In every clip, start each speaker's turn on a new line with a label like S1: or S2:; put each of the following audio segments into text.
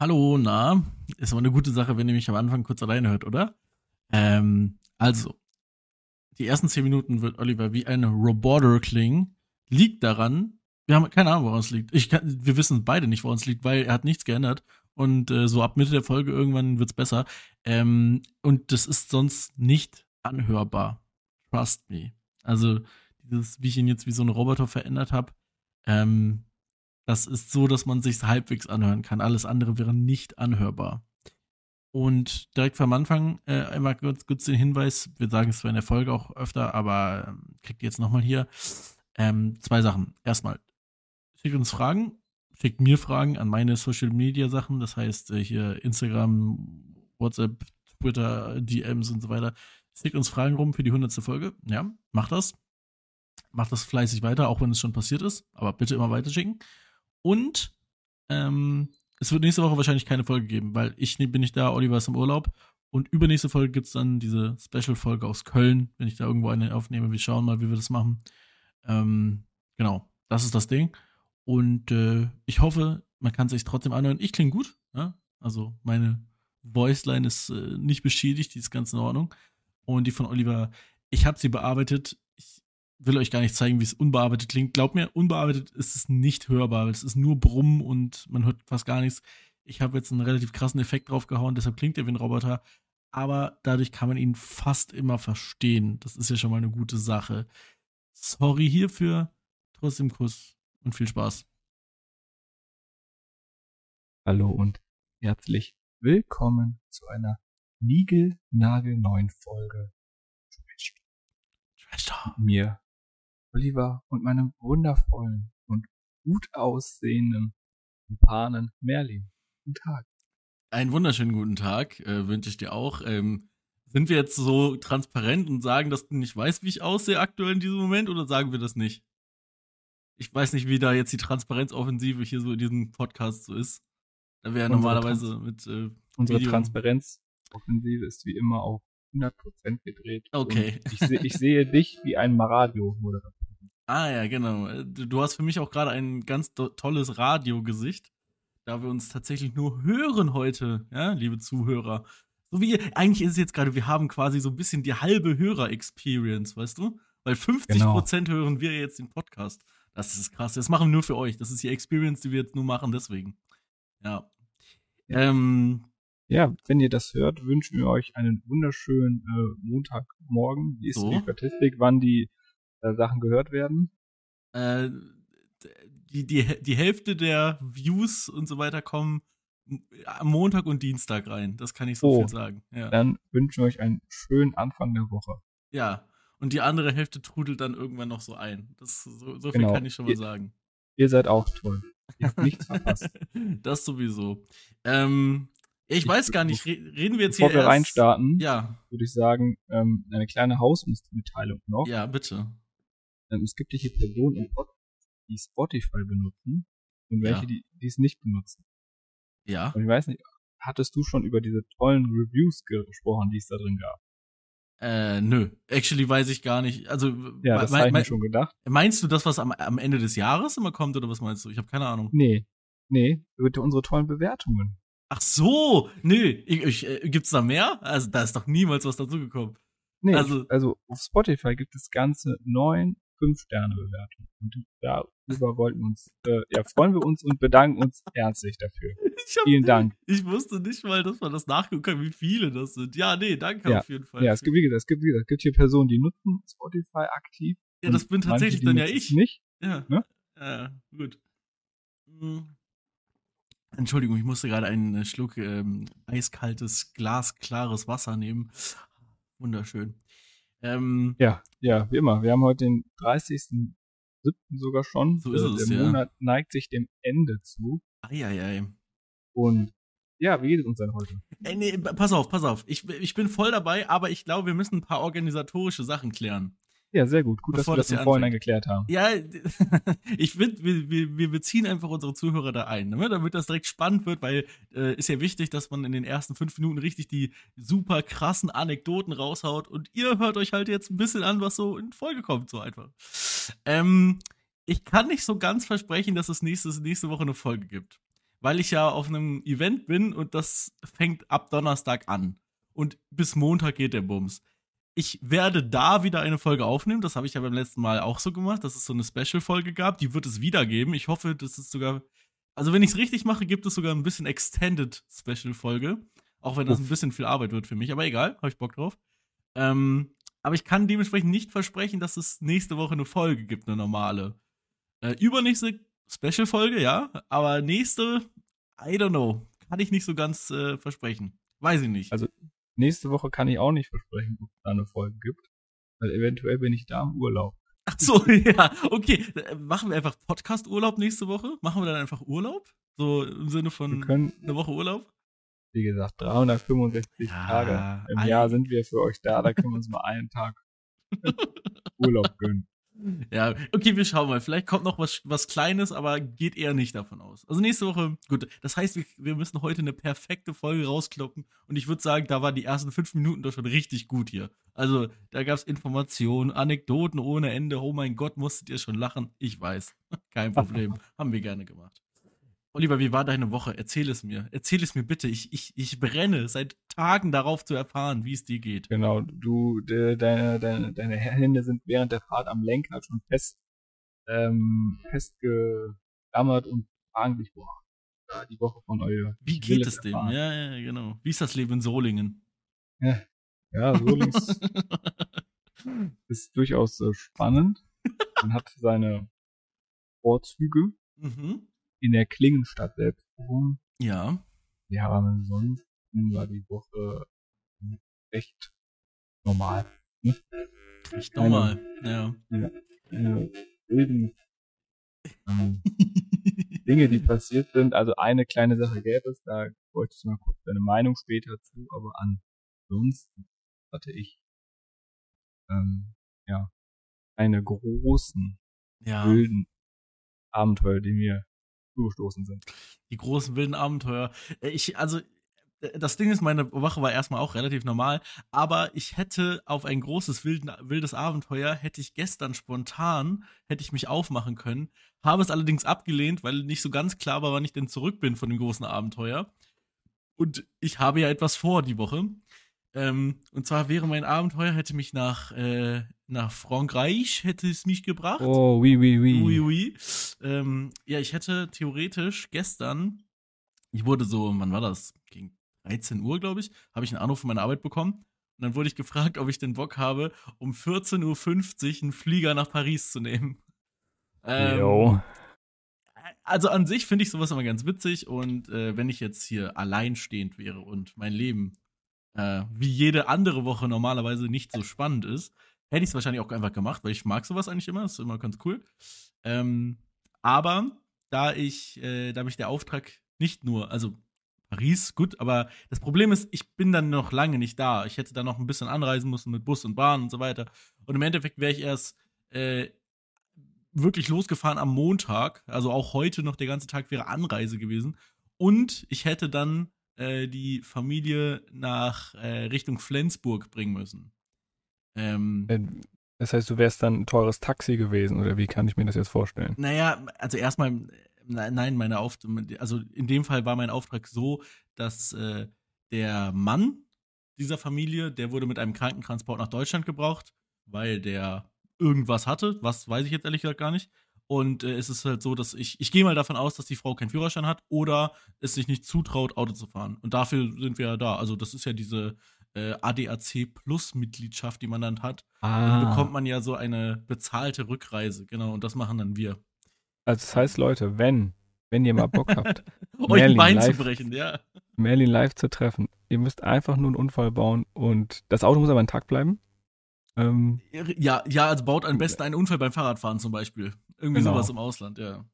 S1: Hallo, na, ist aber eine gute Sache, wenn ihr mich am Anfang kurz alleine hört, oder? Ähm, also, die ersten zehn Minuten wird Oliver wie ein Roboter klingen. Liegt daran, wir haben keine Ahnung, woran es liegt. Ich kann, wir wissen beide nicht, woran es liegt, weil er hat nichts geändert. Und äh, so ab Mitte der Folge irgendwann wird's besser. Ähm, und das ist sonst nicht anhörbar. Trust me. Also, dieses, wie ich ihn jetzt wie so ein Roboter verändert habe, ähm, das ist so, dass man sich halbwegs anhören kann. Alles andere wäre nicht anhörbar. Und direkt vom Anfang äh, einmal kurz, kurz den Hinweis, wir sagen es zwar in der Folge auch öfter, aber ähm, kriegt ihr jetzt nochmal hier ähm, zwei Sachen. Erstmal, schickt uns Fragen, schickt mir Fragen an meine Social Media Sachen, das heißt äh, hier Instagram, WhatsApp, Twitter, DMs und so weiter. Schickt uns Fragen rum für die hundertste Folge. Ja, macht das. Macht das fleißig weiter, auch wenn es schon passiert ist, aber bitte immer weiter schicken. Und ähm, es wird nächste Woche wahrscheinlich keine Folge geben, weil ich bin nicht da, Oliver ist im Urlaub. Und übernächste Folge gibt es dann diese Special-Folge aus Köln, wenn ich da irgendwo eine aufnehme. Wir schauen mal, wie wir das machen. Ähm, genau, das ist das Ding. Und äh, ich hoffe, man kann sich trotzdem anhören. Ich klinge gut. Ja? Also meine Voiceline ist äh, nicht beschädigt, die ist ganz in Ordnung. Und die von Oliver, ich habe sie bearbeitet will euch gar nicht zeigen, wie es unbearbeitet klingt. Glaubt mir, unbearbeitet ist es nicht hörbar. Es ist nur Brummen und man hört fast gar nichts. Ich habe jetzt einen relativ krassen Effekt draufgehauen, deshalb klingt er wie ein Roboter. Aber dadurch kann man ihn fast immer verstehen. Das ist ja schon mal eine gute Sache. Sorry hierfür. Trotzdem Kuss und viel Spaß.
S2: Hallo und herzlich willkommen zu einer niegelnagelneuen Folge Trash Talk. Mir Oliver und meinem wundervollen und gut aussehenden Panen Merlin. Guten Tag.
S1: Einen wunderschönen guten Tag äh, wünsche ich dir auch. Ähm, sind wir jetzt so transparent und sagen, dass du nicht weißt, wie ich aussehe aktuell in diesem Moment oder sagen wir das nicht? Ich weiß nicht, wie da jetzt die Transparenzoffensive hier so in diesem Podcast so ist. Da wäre normalerweise Trans mit. Äh,
S2: unsere Transparenzoffensive ist wie immer auf 100% gedreht.
S1: Okay.
S2: Ich, seh, ich, sehe dich wie ein Radio-Moderator.
S1: Ah ja, genau. Du hast für mich auch gerade ein ganz tolles Radiogesicht, da wir uns tatsächlich nur hören heute, ja, liebe Zuhörer. So wie eigentlich ist es jetzt gerade, wir haben quasi so ein bisschen die halbe Hörer-Experience, weißt du? Weil 50% genau. hören wir jetzt den Podcast. Das ist krass. Das machen wir nur für euch. Das ist die Experience, die wir jetzt nur machen, deswegen. Ja. Ähm,
S2: ja, wenn ihr das hört, wünschen wir euch einen wunderschönen äh, Montagmorgen. Wie ist so. die Statistik, wann die äh, Sachen gehört werden?
S1: Äh, die, die, die Hälfte der Views und so weiter kommen am Montag und Dienstag rein. Das kann ich so oh, viel sagen. Ja.
S2: Dann wünschen wir euch einen schönen Anfang der Woche.
S1: Ja, und die andere Hälfte trudelt dann irgendwann noch so ein. Das, so, so viel genau. kann ich schon mal
S2: ihr,
S1: sagen.
S2: Ihr seid auch toll. Ihr habt nichts verpasst.
S1: das sowieso. Ähm, ich, ich weiß gar nicht, reden wir jetzt
S2: bevor
S1: hier
S2: wir erst? reinstarten,
S1: ja.
S2: würde ich sagen, ähm, eine kleine Hausmitteilung noch.
S1: Ja, bitte.
S2: Ähm, es gibt hier Personen im Podcast, die Spotify benutzen und welche, ja. die es nicht benutzen.
S1: Ja.
S2: Und ich weiß nicht, hattest du schon über diese tollen Reviews gesprochen, die es da drin gab?
S1: Äh, nö. Actually weiß ich gar nicht. Also,
S2: ja, das habe ich mir schon gedacht.
S1: Meinst du das, was am, am Ende des Jahres immer kommt, oder was meinst du? Ich habe keine Ahnung.
S2: Nee. Nee, über unsere tollen Bewertungen.
S1: Ach so, nö, ich, ich, äh, gibt's da mehr? Also da ist doch niemals was dazugekommen.
S2: Nee, also, also auf Spotify gibt es ganze neun Fünf-Sterne-Bewertungen. Und darüber wollten uns, äh, ja, freuen wir uns und bedanken uns herzlich dafür. Hab, Vielen Dank.
S1: Ich wusste nicht mal, dass man das nachgucken kann, wie viele das sind. Ja, nee, danke
S2: ja,
S1: auf jeden Fall.
S2: Ja, es gibt, wie gesagt, es gibt, wie gesagt, es gibt hier Personen, die nutzen Spotify aktiv.
S1: Ja, das bin tatsächlich manche, dann ja ich.
S2: Nicht.
S1: Ja. Ne? Ja, gut. Hm. Entschuldigung, ich musste gerade einen äh, Schluck ähm, eiskaltes, glasklares Wasser nehmen. Wunderschön. Ähm,
S2: ja, ja, wie immer. Wir haben heute den 30.07. sogar schon.
S1: So ist es,
S2: Der
S1: ja.
S2: Monat neigt sich dem Ende zu.
S1: Eieiei.
S2: Und ja, wie geht es uns denn heute?
S1: Ey, nee, pass auf, pass auf. Ich, ich bin voll dabei, aber ich glaube, wir müssen ein paar organisatorische Sachen klären.
S2: Ja, sehr gut. Gut, Bevor dass wir das, im Vorhinein geklärt haben.
S1: Ja, ich finde, wir, wir, wir beziehen einfach unsere Zuhörer da ein, ne? damit das direkt spannend wird, weil äh, ist ja wichtig, dass man in den ersten fünf Minuten richtig die super krassen Anekdoten raushaut und ihr hört euch halt jetzt ein bisschen an, was so in Folge kommt, so einfach. Ähm, ich kann nicht so ganz versprechen, dass es nächstes, nächste Woche eine Folge gibt. weil ich ja auf einem Event bin und das fängt ab Donnerstag an. Und bis Montag geht der Bums. Ich werde da wieder eine Folge aufnehmen. Das habe ich ja beim letzten Mal auch so gemacht, dass es so eine Special-Folge gab. Die wird es wieder geben. Ich hoffe, dass es sogar. Also, wenn ich es richtig mache, gibt es sogar ein bisschen Extended Special-Folge. Auch wenn das ein bisschen viel Arbeit wird für mich. Aber egal, habe ich Bock drauf. Ähm, aber ich kann dementsprechend nicht versprechen, dass es nächste Woche eine Folge gibt, eine normale. Äh, übernächste Special-Folge, ja. Aber nächste, I don't know. Kann ich nicht so ganz äh, versprechen. Weiß ich nicht.
S2: Also nächste Woche kann ich auch nicht versprechen, ob es da eine Folge gibt. Weil eventuell bin ich da im Urlaub.
S1: Ach so, ja, okay. Äh, machen wir einfach Podcast-Urlaub nächste Woche? Machen wir dann einfach Urlaub? So im Sinne von
S2: können,
S1: eine Woche Urlaub?
S2: Wie gesagt, 365 ja, Tage im Jahr sind wir für euch da. Da können wir uns mal einen Tag Urlaub gönnen.
S1: Ja, okay, wir schauen mal. Vielleicht kommt noch was, was Kleines, aber geht eher nicht davon aus. Also nächste Woche, gut, das heißt, wir, wir müssen heute eine perfekte Folge rauskloppen. Und ich würde sagen, da waren die ersten fünf Minuten doch schon richtig gut hier. Also, da gab es Informationen, Anekdoten ohne Ende. Oh mein Gott, musstet ihr schon lachen? Ich weiß. Kein Problem. Haben wir gerne gemacht. Oliver, wie war deine Woche? Erzähl es mir. Erzähl es mir bitte. Ich, ich, ich brenne seit Tagen darauf zu erfahren, wie es dir geht.
S2: Genau, du, de, deine, deine, deine Hände sind während der Fahrt am Lenkrad schon fest, ähm, festgeklammert und fragen dich, boah, die Woche von euer.
S1: Wie geht es dem? Ja, ja, genau. Wie ist das Leben in Solingen?
S2: Ja, ja Solings ist durchaus äh, spannend. Man hat seine Vorzüge. Mhm in der Klingenstadt selbst wohnen.
S1: Ja.
S2: Ja, aber ansonsten war die Woche echt normal.
S1: Ne? Echt normal, ja.
S2: ja. Keine wilden ähm, Dinge, die passiert sind. Also eine kleine Sache gäbe es, da wollte ich mal kurz deine Meinung später zu, aber ansonsten hatte ich ähm, ja eine großen ja. wilden Abenteuer, die mir zugestoßen sind.
S1: Die großen wilden Abenteuer. Äh, ich, also, äh, das Ding ist, meine Woche war erstmal auch relativ normal, aber ich hätte auf ein großes wilden, wildes Abenteuer, hätte ich gestern spontan, hätte ich mich aufmachen können, habe es allerdings abgelehnt, weil nicht so ganz klar war, wann ich denn zurück bin von dem großen Abenteuer. Und ich habe ja etwas vor die Woche. Ähm, und zwar wäre mein Abenteuer, hätte mich nach, äh, nach Frankreich, hätte es mich gebracht.
S2: Oh, oui, oui, oui.
S1: Oui, oui. Ähm, ja, ich hätte theoretisch gestern, ich wurde so, wann war das? Gegen 13 Uhr, glaube ich, habe ich einen Anruf von meiner Arbeit bekommen. Und dann wurde ich gefragt, ob ich den Bock habe, um 14.50 Uhr einen Flieger nach Paris zu nehmen.
S2: Ähm, jo.
S1: Also an sich finde ich sowas immer ganz witzig und äh, wenn ich jetzt hier alleinstehend wäre und mein Leben äh, wie jede andere Woche normalerweise nicht so spannend ist, hätte ich es wahrscheinlich auch einfach gemacht, weil ich mag sowas eigentlich immer, ist immer ganz cool. Ähm, aber da ich, äh, da mich der Auftrag nicht nur, also Paris, gut, aber das Problem ist, ich bin dann noch lange nicht da. Ich hätte dann noch ein bisschen anreisen müssen mit Bus und Bahn und so weiter. Und im Endeffekt wäre ich erst äh, wirklich losgefahren am Montag. Also auch heute noch der ganze Tag wäre Anreise gewesen. Und ich hätte dann äh, die Familie nach äh, Richtung Flensburg bringen müssen.
S2: Ähm, äh, das heißt, du wärst dann ein teures Taxi gewesen oder wie kann ich mir das jetzt vorstellen?
S1: Naja, also erstmal, nein, meine Auftrag, also in dem Fall war mein Auftrag so, dass äh, der Mann dieser Familie, der wurde mit einem Krankentransport nach Deutschland gebraucht, weil der irgendwas hatte, was weiß ich jetzt ehrlich gesagt gar nicht. Und äh, es ist halt so, dass ich, ich gehe mal davon aus, dass die Frau keinen Führerschein hat oder es sich nicht zutraut, Auto zu fahren. Und dafür sind wir ja da. Also, das ist ja diese äh, ADAC Plus-Mitgliedschaft, die man dann hat. Ah. Dann bekommt man ja so eine bezahlte Rückreise. Genau, und das machen dann wir.
S2: Also, das heißt, Leute, wenn, wenn ihr mal Bock habt,
S1: euch ein Bein live, zu brechen, ja.
S2: Merlin live zu treffen, ihr müsst einfach nur einen Unfall bauen und das Auto muss aber intakt bleiben.
S1: Ähm, ja, ja, also baut am besten einen Unfall beim Fahrradfahren zum Beispiel. Irgendwie genau. sowas im Ausland, ja.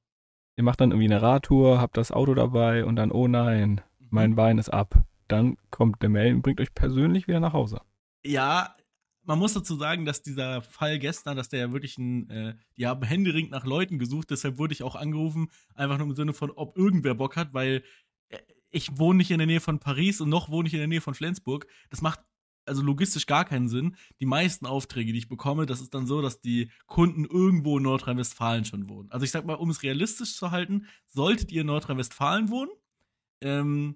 S2: Ihr macht dann irgendwie eine Radtour, habt das Auto dabei und dann, oh nein, mein mhm. Bein ist ab. Dann kommt der Mail und bringt euch persönlich wieder nach Hause.
S1: Ja, man muss dazu sagen, dass dieser Fall gestern, dass der ja wirklich ein, äh, die haben händeringend nach Leuten gesucht, deshalb wurde ich auch angerufen, einfach nur im Sinne von, ob irgendwer Bock hat, weil äh, ich wohne nicht in der Nähe von Paris und noch wohne ich in der Nähe von Flensburg. Das macht also logistisch gar keinen Sinn. Die meisten Aufträge, die ich bekomme, das ist dann so, dass die Kunden irgendwo in Nordrhein-Westfalen schon wohnen. Also ich sag mal, um es realistisch zu halten, solltet ihr in Nordrhein-Westfalen wohnen, ähm,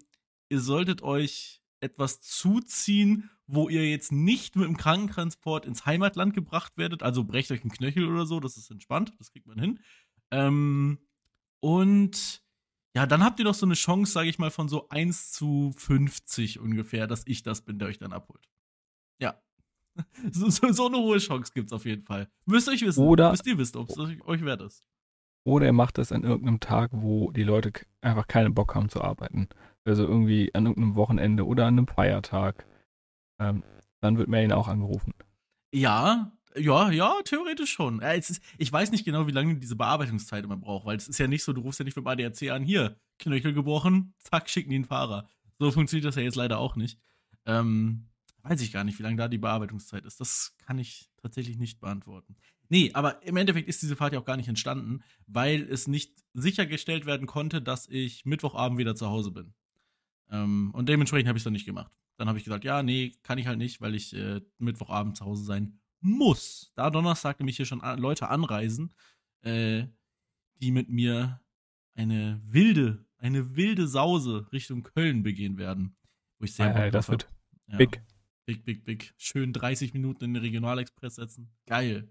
S1: ihr solltet euch etwas zuziehen, wo ihr jetzt nicht mit dem Krankentransport ins Heimatland gebracht werdet. Also brecht euch einen Knöchel oder so, das ist entspannt, das kriegt man hin. Ähm, und ja, dann habt ihr doch so eine Chance, sage ich mal, von so 1 zu 50 ungefähr, dass ich das bin, der euch dann abholt. Ja. So, so, so eine hohe Chance gibt es auf jeden Fall. Müsst ihr euch wissen.
S2: Oder-
S1: Müsst ihr wissen, ob es euch wert ist.
S2: Oder er macht das an irgendeinem Tag, wo die Leute einfach keinen Bock haben zu arbeiten. Also irgendwie an irgendeinem Wochenende oder an einem Feiertag. Ähm, dann wird ihn auch angerufen.
S1: Ja, ja, ja, theoretisch schon. Ja, es ist, ich weiß nicht genau, wie lange diese Bearbeitungszeit immer braucht, weil es ist ja nicht so, du rufst ja nicht mit ADAC an, hier, Knöchel gebrochen, zack, schicken die einen Fahrer. So funktioniert das ja jetzt leider auch nicht. Ähm, weiß ich gar nicht, wie lange da die Bearbeitungszeit ist. Das kann ich tatsächlich nicht beantworten. Nee, aber im Endeffekt ist diese Fahrt ja auch gar nicht entstanden, weil es nicht sichergestellt werden konnte, dass ich Mittwochabend wieder zu Hause bin. Ähm, und dementsprechend habe ich es dann nicht gemacht. Dann habe ich gesagt, ja, nee, kann ich halt nicht, weil ich äh, Mittwochabend zu Hause sein muss. Da Donnerstag nämlich hier schon an, Leute anreisen, äh, die mit mir eine wilde, eine wilde Sause Richtung Köln begehen werden. Wo ich sehr
S2: Ei, ei, das wird.
S1: Ja.
S2: big.
S1: Big, big, big. Schön 30 Minuten in den Regionalexpress setzen. Geil.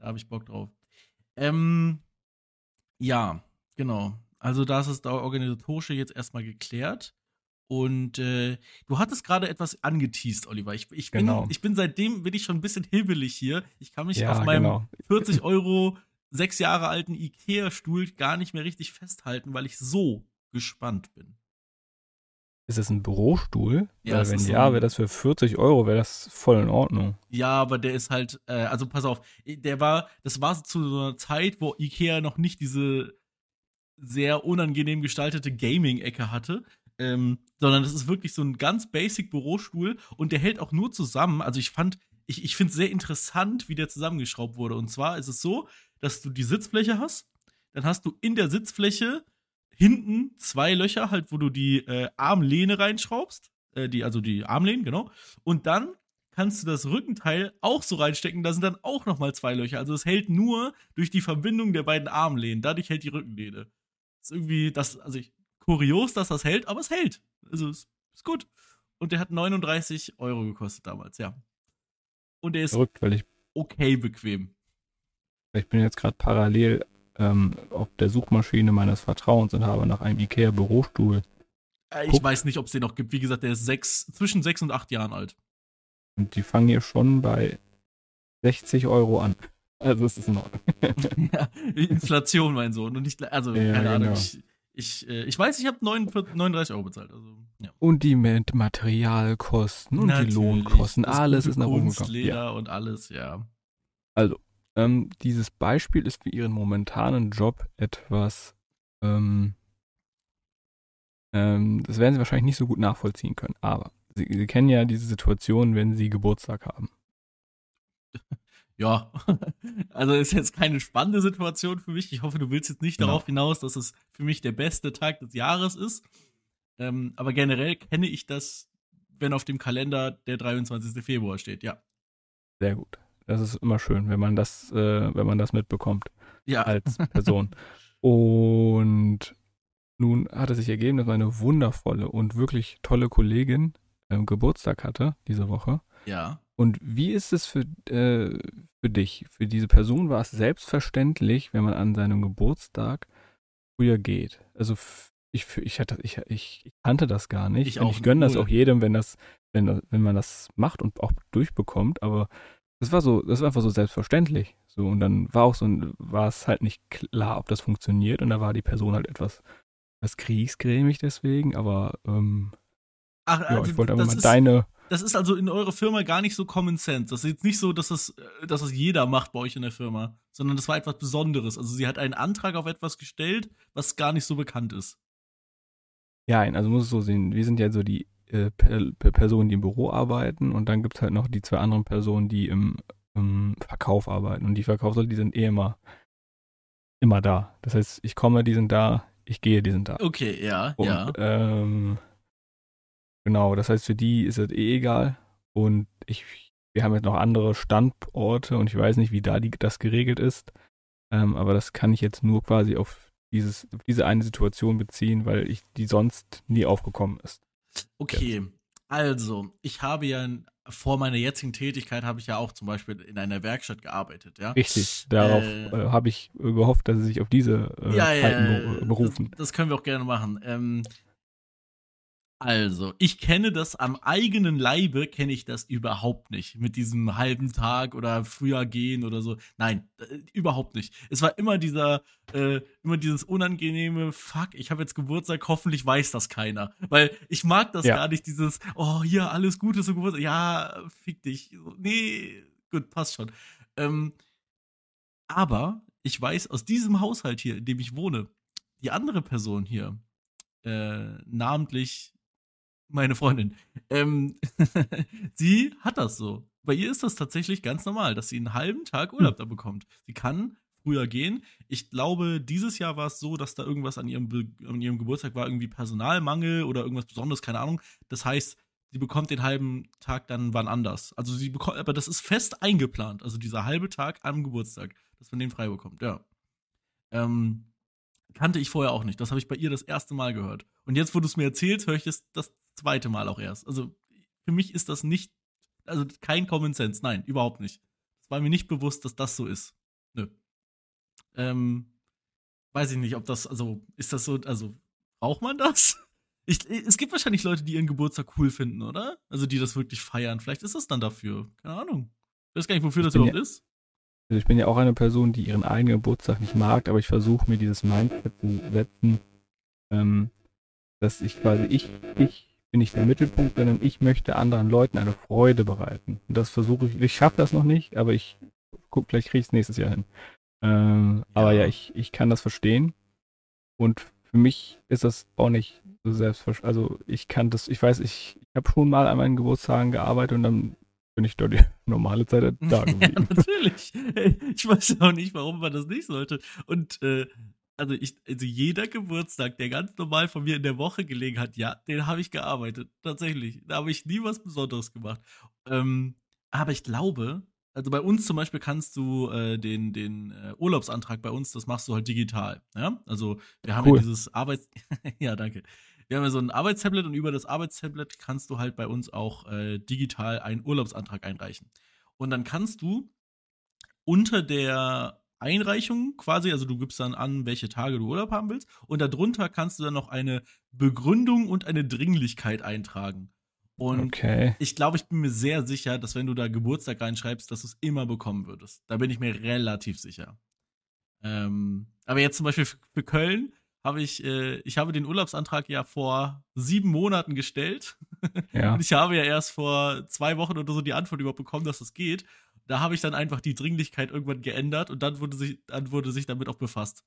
S1: Da habe ich Bock drauf. Ähm, ja, genau. Also das ist das Organisatorische jetzt erstmal geklärt. Und äh, du hattest gerade etwas angeteased, Oliver. Ich, ich, bin,
S2: Genau.
S1: ich bin seitdem bin ich schon ein bisschen hibbelig hier. Ich kann mich
S2: Ja,
S1: auf meinem
S2: genau.
S1: 40 Euro, sechs Jahre alten Ikea-Stuhl gar nicht mehr richtig festhalten, weil ich so gespannt bin.
S2: Ist es ein Bürostuhl?
S1: Ja,
S2: Weil wenn ja, wäre das für 40 Euro, wäre das voll in Ordnung.
S1: Ja, aber der ist halt, äh, also pass auf, der war, das war so zu so einer Zeit, wo Ikea noch nicht diese sehr unangenehm gestaltete Gaming-Ecke hatte, ähm, sondern das ist wirklich so ein ganz basic Bürostuhl und der hält auch nur zusammen. Also ich fand, ich, ich finde es sehr interessant, wie der zusammengeschraubt wurde. Und zwar ist es so, dass du die Sitzfläche hast, dann hast du in der Sitzfläche hinten zwei Löcher, halt, wo du die äh, Armlehne reinschraubst, äh, die, also die Armlehnen, genau. Und dann kannst du das Rückenteil auch so reinstecken, da sind dann auch nochmal zwei Löcher. Also es hält nur durch die Verbindung der beiden Armlehnen, dadurch hält die Rückenlehne. Ist irgendwie das, also ich, kurios, dass das hält, aber es hält. Also es ist gut. Und der hat 39 Euro gekostet damals, ja. Und der ist
S2: Verrückt, weil ich,
S1: okay bequem.
S2: ich bin jetzt gerade parallel ähm, auf der Suchmaschine meines Vertrauens und habe nach einem Ikea-Bürostuhl.
S1: Äh, Ich
S2: Guck.
S1: weiß nicht, ob es den noch gibt. Wie gesagt, der ist sechs, zwischen sechs und acht Jahren alt.
S2: Und die fangen hier schon bei 60 Euro an. Also es ist in Ordnung.
S1: ja, Inflation, mein Sohn. Und ich, also,
S2: Ja,
S1: keine Ahnung.
S2: genau.
S1: Ich, ich, äh, ich weiß, ich habe 39 Euro bezahlt. Also, ja.
S2: Und die mit Materialkosten und
S1: Natürlich.
S2: die Lohnkosten,
S1: Das
S2: alles ist nach oben gekommen.
S1: Leder
S2: Ja.
S1: und alles, ja.
S2: Ähm, dieses Beispiel ist für Ihren momentanen Job etwas, ähm, ähm, das werden Sie wahrscheinlich nicht so gut nachvollziehen können, aber Sie, Sie kennen ja diese Situation, wenn Sie Geburtstag haben.
S1: Ja, also ist jetzt keine spannende Situation für mich. Ich hoffe, du willst jetzt nicht
S2: Genau.
S1: darauf hinaus, dass es für mich der beste Tag des Jahres ist. Ähm, aber generell kenne ich das, wenn auf dem Kalender der 23. Februar steht, ja.
S2: Sehr gut. Das ist immer schön, wenn man das, äh, wenn man das mitbekommt
S1: Ja,
S2: als Person. und nun hat es sich ergeben, dass meine wundervolle und wirklich tolle Kollegin ähm, Geburtstag hatte diese Woche.
S1: ja.
S2: Und wie ist es für, äh, für dich? Für diese Person war es selbstverständlich, wenn man an seinem Geburtstag früher geht. Also ich, ich, hatte, ich, ich, ich kannte das gar nicht.
S1: Ich
S2: Und
S1: auch
S2: ich gönne das
S1: null.
S2: auch jedem, wenn das, wenn, das- wenn man das macht und auch durchbekommt. Aber das war so, das war einfach so selbstverständlich. So, und dann war auch so war es halt nicht klar, ob das funktioniert. Und da war die Person halt etwas, etwas kriegsgrämig deswegen, aber ähm,
S1: Ach,
S2: ja,
S1: also
S2: ich wollte einfach
S1: das
S2: mal
S1: ist,
S2: deine,
S1: das ist also in eurer Firma gar nicht so Common Sense. Das ist jetzt nicht so, dass das, dass das jeder macht bei euch in der Firma, sondern das war etwas Besonderes. Also sie hat einen Antrag auf etwas gestellt, was gar nicht so bekannt ist.
S2: Ja, also muss es so sehen. Wir sind ja so die äh, per, per Personen, die im Büro arbeiten und dann gibt es halt noch die zwei anderen Personen, die im, im Verkauf arbeiten. Und die Verkaufsleute, die sind eh immer, immer da. Das heißt, ich komme, die sind da, ich gehe, die sind da.
S1: Okay, ja,
S2: Und,
S1: ja.
S2: ähm, genau, das heißt, für die ist es eh egal. Und ich, wir haben jetzt noch andere Standorte und ich weiß nicht, wie da die, das geregelt ist. Ähm, aber das kann ich jetzt nur quasi auf dieses, diese eine Situation beziehen, weil ich die sonst nie aufgekommen ist.
S1: Okay, Jetzt. also, ich habe ja vor meiner jetzigen Tätigkeit habe ich ja auch zum Beispiel in einer Werkstatt gearbeitet, ja.
S2: Richtig, darauf äh, äh, habe ich gehofft, dass sie sich auf diese äh, ja,
S1: Zeiten berufen. Das, das, können wir auch gerne machen. Ähm, also, ich kenne das am eigenen Leibe, kenne ich das überhaupt nicht. Mit diesem halben Tag oder früher gehen oder so. Nein, äh, überhaupt nicht. Es war immer dieser, äh, immer dieses unangenehme, fuck, ich habe jetzt Geburtstag, hoffentlich weiß das keiner. Weil ich mag das ja. gar nicht, dieses, oh, hier, alles Gute zum Geburtstag. Ja, fick dich. Nee, gut, passt schon. Ähm, aber ich weiß aus diesem Haushalt hier, in dem ich wohne, die andere Person hier, äh, namentlich meine Freundin, ähm, sie hat das so. Bei ihr ist das tatsächlich ganz normal, dass sie einen halben Tag Urlaub hm. da bekommt. Sie kann früher gehen. Ich glaube, dieses Jahr war es so, dass da irgendwas an ihrem, Be an ihrem Geburtstag war, irgendwie Personalmangel oder irgendwas Besonderes, keine Ahnung. Das heißt, sie bekommt den halben Tag dann wann anders. Also sie bekommt, aber das ist fest eingeplant. Also dieser halbe Tag am Geburtstag, dass man den frei bekommt, ja. Ähm, kannte ich vorher auch nicht. Das habe ich bei ihr das erste Mal gehört. Und jetzt, wo du es mir erzählst, höre ich das, das zweite Mal auch erst. Also für mich ist das nicht, also kein Common Sense. Nein, überhaupt nicht. Es war mir nicht bewusst, dass das so ist. Nö. Ähm, weiß ich nicht, ob das, also ist das so, also braucht man das? Ich, es gibt wahrscheinlich Leute, die ihren Geburtstag cool finden, oder? Also die das wirklich feiern. Vielleicht ist es dann dafür. Keine Ahnung. Ich weiß gar nicht, wofür das überhaupt ja, ist.
S2: Also ich bin ja auch eine Person, die ihren eigenen Geburtstag nicht mag, aber ich versuche mir dieses Mindset zu setzen, ähm, dass ich quasi ich, ich bin nicht der Mittelpunkt, sondern ich möchte anderen Leuten eine Freude bereiten. Und das versuche ich, ich schaffe das noch nicht, aber ich guck, vielleicht kriege ich es nächstes Jahr hin. Ähm, ja. Aber ja, ich, ich kann das verstehen. Und für mich ist das auch nicht so selbstverständlich. Also ich kann das, ich weiß, ich, ich habe schon mal an meinen Geburtstagen gearbeitet und dann bin ich dort die normale Zeit da geblieben.
S1: ja, natürlich. Ich weiß auch nicht, warum man das nicht sollte. Und äh, also ich, also jeder Geburtstag, der ganz normal von mir in der Woche gelegen hat, ja, den habe ich gearbeitet. Tatsächlich. Da habe ich nie was Besonderes gemacht. Ähm, aber ich glaube, also bei uns zum Beispiel kannst du äh, den, den äh, Urlaubsantrag bei uns, das machst du halt digital. Ja? Also wir haben cool. ja dieses Arbeits... ja, danke. Wir haben ja so ein Arbeitstablet und über das Arbeitstablet kannst du halt bei uns auch äh, digital einen Urlaubsantrag einreichen. Und dann kannst du unter der Einreichung quasi, also du gibst dann an, welche Tage du Urlaub haben willst und darunter kannst du dann noch eine Begründung und eine Dringlichkeit eintragen. Und okay. ich glaube, ich bin mir sehr sicher, dass wenn du da Geburtstag reinschreibst, dass du es immer bekommen würdest. Da bin ich mir relativ sicher. Ähm, aber jetzt zum Beispiel für Köln habe ich, äh, ich habe den Urlaubsantrag ja vor sieben Monaten gestellt. Ja. Und ich habe ja erst vor zwei Wochen oder so die Antwort überhaupt bekommen, dass das geht. Da habe ich dann einfach die Dringlichkeit irgendwann geändert und dann wurde sich, dann wurde sich damit auch befasst.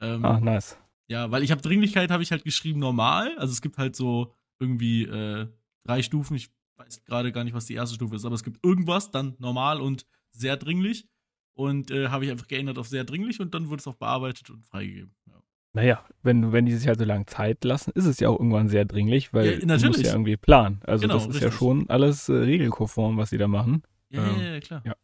S2: Ähm, ah, nice.
S1: Ja, weil ich habe Dringlichkeit, habe ich halt geschrieben normal. Also es gibt halt so irgendwie äh, drei Stufen. Ich weiß gerade gar nicht, was die erste Stufe ist, aber es gibt irgendwas, dann normal und sehr dringlich. Und äh, habe ich einfach geändert auf sehr dringlich und dann wurde es auch bearbeitet und freigegeben. Ja.
S2: Naja, wenn, wenn die sich halt so lange Zeit lassen, ist es ja auch irgendwann sehr dringlich, weil ja, du musst ja irgendwie planen. Also genau, das ist richtig. ja schon alles äh, regelkonform, was sie da machen.
S1: Ja, ähm, ja, ja, klar. Ja.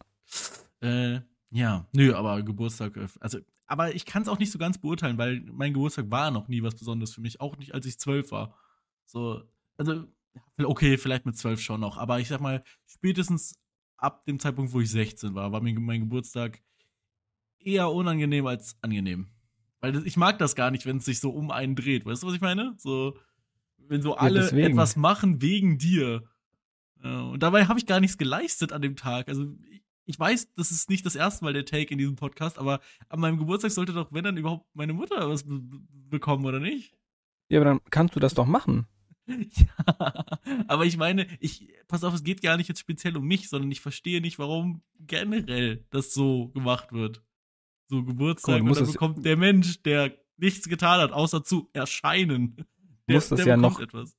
S1: Äh, ja, nö, aber Geburtstag, äh, also, aber ich kann es auch nicht so ganz beurteilen, weil mein Geburtstag war noch nie was Besonderes für mich, auch nicht, als ich zwölf war. So, also, okay, vielleicht mit zwölf schon noch, aber ich sag mal, spätestens ab dem Zeitpunkt, wo ich 16 war, war mir mein Geburtstag eher unangenehm als angenehm. Weil ich mag das gar nicht, wenn es sich so um einen dreht. Weißt du, was ich meine? So, wenn so alle ja, etwas machen wegen dir. Und dabei habe ich gar nichts geleistet an dem Tag. Also ich weiß, das ist nicht das erste Mal der Take in diesem Podcast, aber an meinem Geburtstag sollte doch, wenn dann überhaupt meine Mutter was bekommen, oder nicht?
S2: Ja, aber dann kannst du das doch machen.
S1: ja, aber ich meine, ich, pass auf, es geht gar nicht jetzt speziell um mich, sondern ich verstehe nicht, warum generell das so gemacht wird. So Geburtstag, cool, und dann bekommt der Mensch, der nichts getan hat, außer zu erscheinen.
S2: Der, muss das der ja noch, etwas.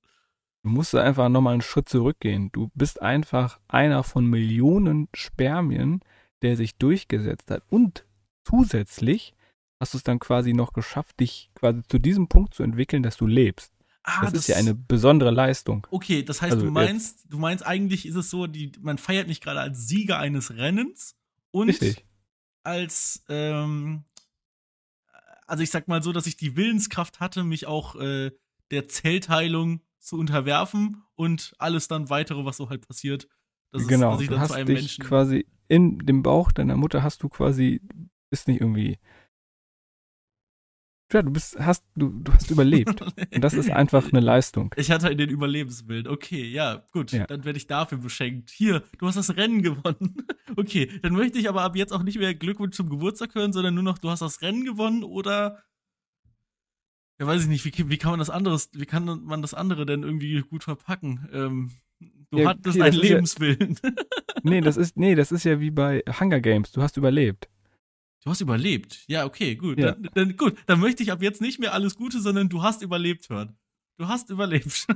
S2: Du musst einfach nochmal einen Schritt zurückgehen. Du bist einfach einer von Millionen Spermien, der sich durchgesetzt hat. Und zusätzlich hast du es dann quasi noch geschafft, dich quasi zu diesem Punkt zu entwickeln, dass du lebst. Ah, das, das, ist ja eine besondere Leistung.
S1: Okay, das heißt, also du meinst, jetzt. du meinst eigentlich ist es so, die, man feiert mich gerade als Sieger eines Rennens und Richtig. als ähm, also ich sag mal so, dass ich die Willenskraft hatte, mich auch äh, der Zellteilung zu unterwerfen und alles dann weitere, was so halt passiert.
S2: Das genau, ist, du hast dich Menschen quasi in dem Bauch deiner Mutter hast du quasi, bist nicht irgendwie ja, du bist, hast, du, du hast überlebt. Und das ist einfach eine Leistung.
S1: Ich hatte den Überlebenswillen. Okay, ja, gut. Ja. Dann werde ich dafür beschenkt. Hier, du hast das Rennen gewonnen. Okay, dann möchte ich aber ab jetzt auch nicht mehr Glückwunsch zum Geburtstag hören, sondern nur noch, du hast das Rennen gewonnen oder. Ja, weiß ich nicht, wie, wie kann man das anderes, wie kann man das andere denn irgendwie gut verpacken? Ähm, du ja, hattest okay, einen Lebenswillen.
S2: Ja, nee, das ist, nee, das ist ja wie bei Hunger Games. Du hast überlebt.
S1: Du hast überlebt. Ja, okay, gut. Ja. Dann, dann, gut, dann möchte ich ab jetzt nicht mehr alles Gute, sondern du hast überlebt hören. Du hast überlebt.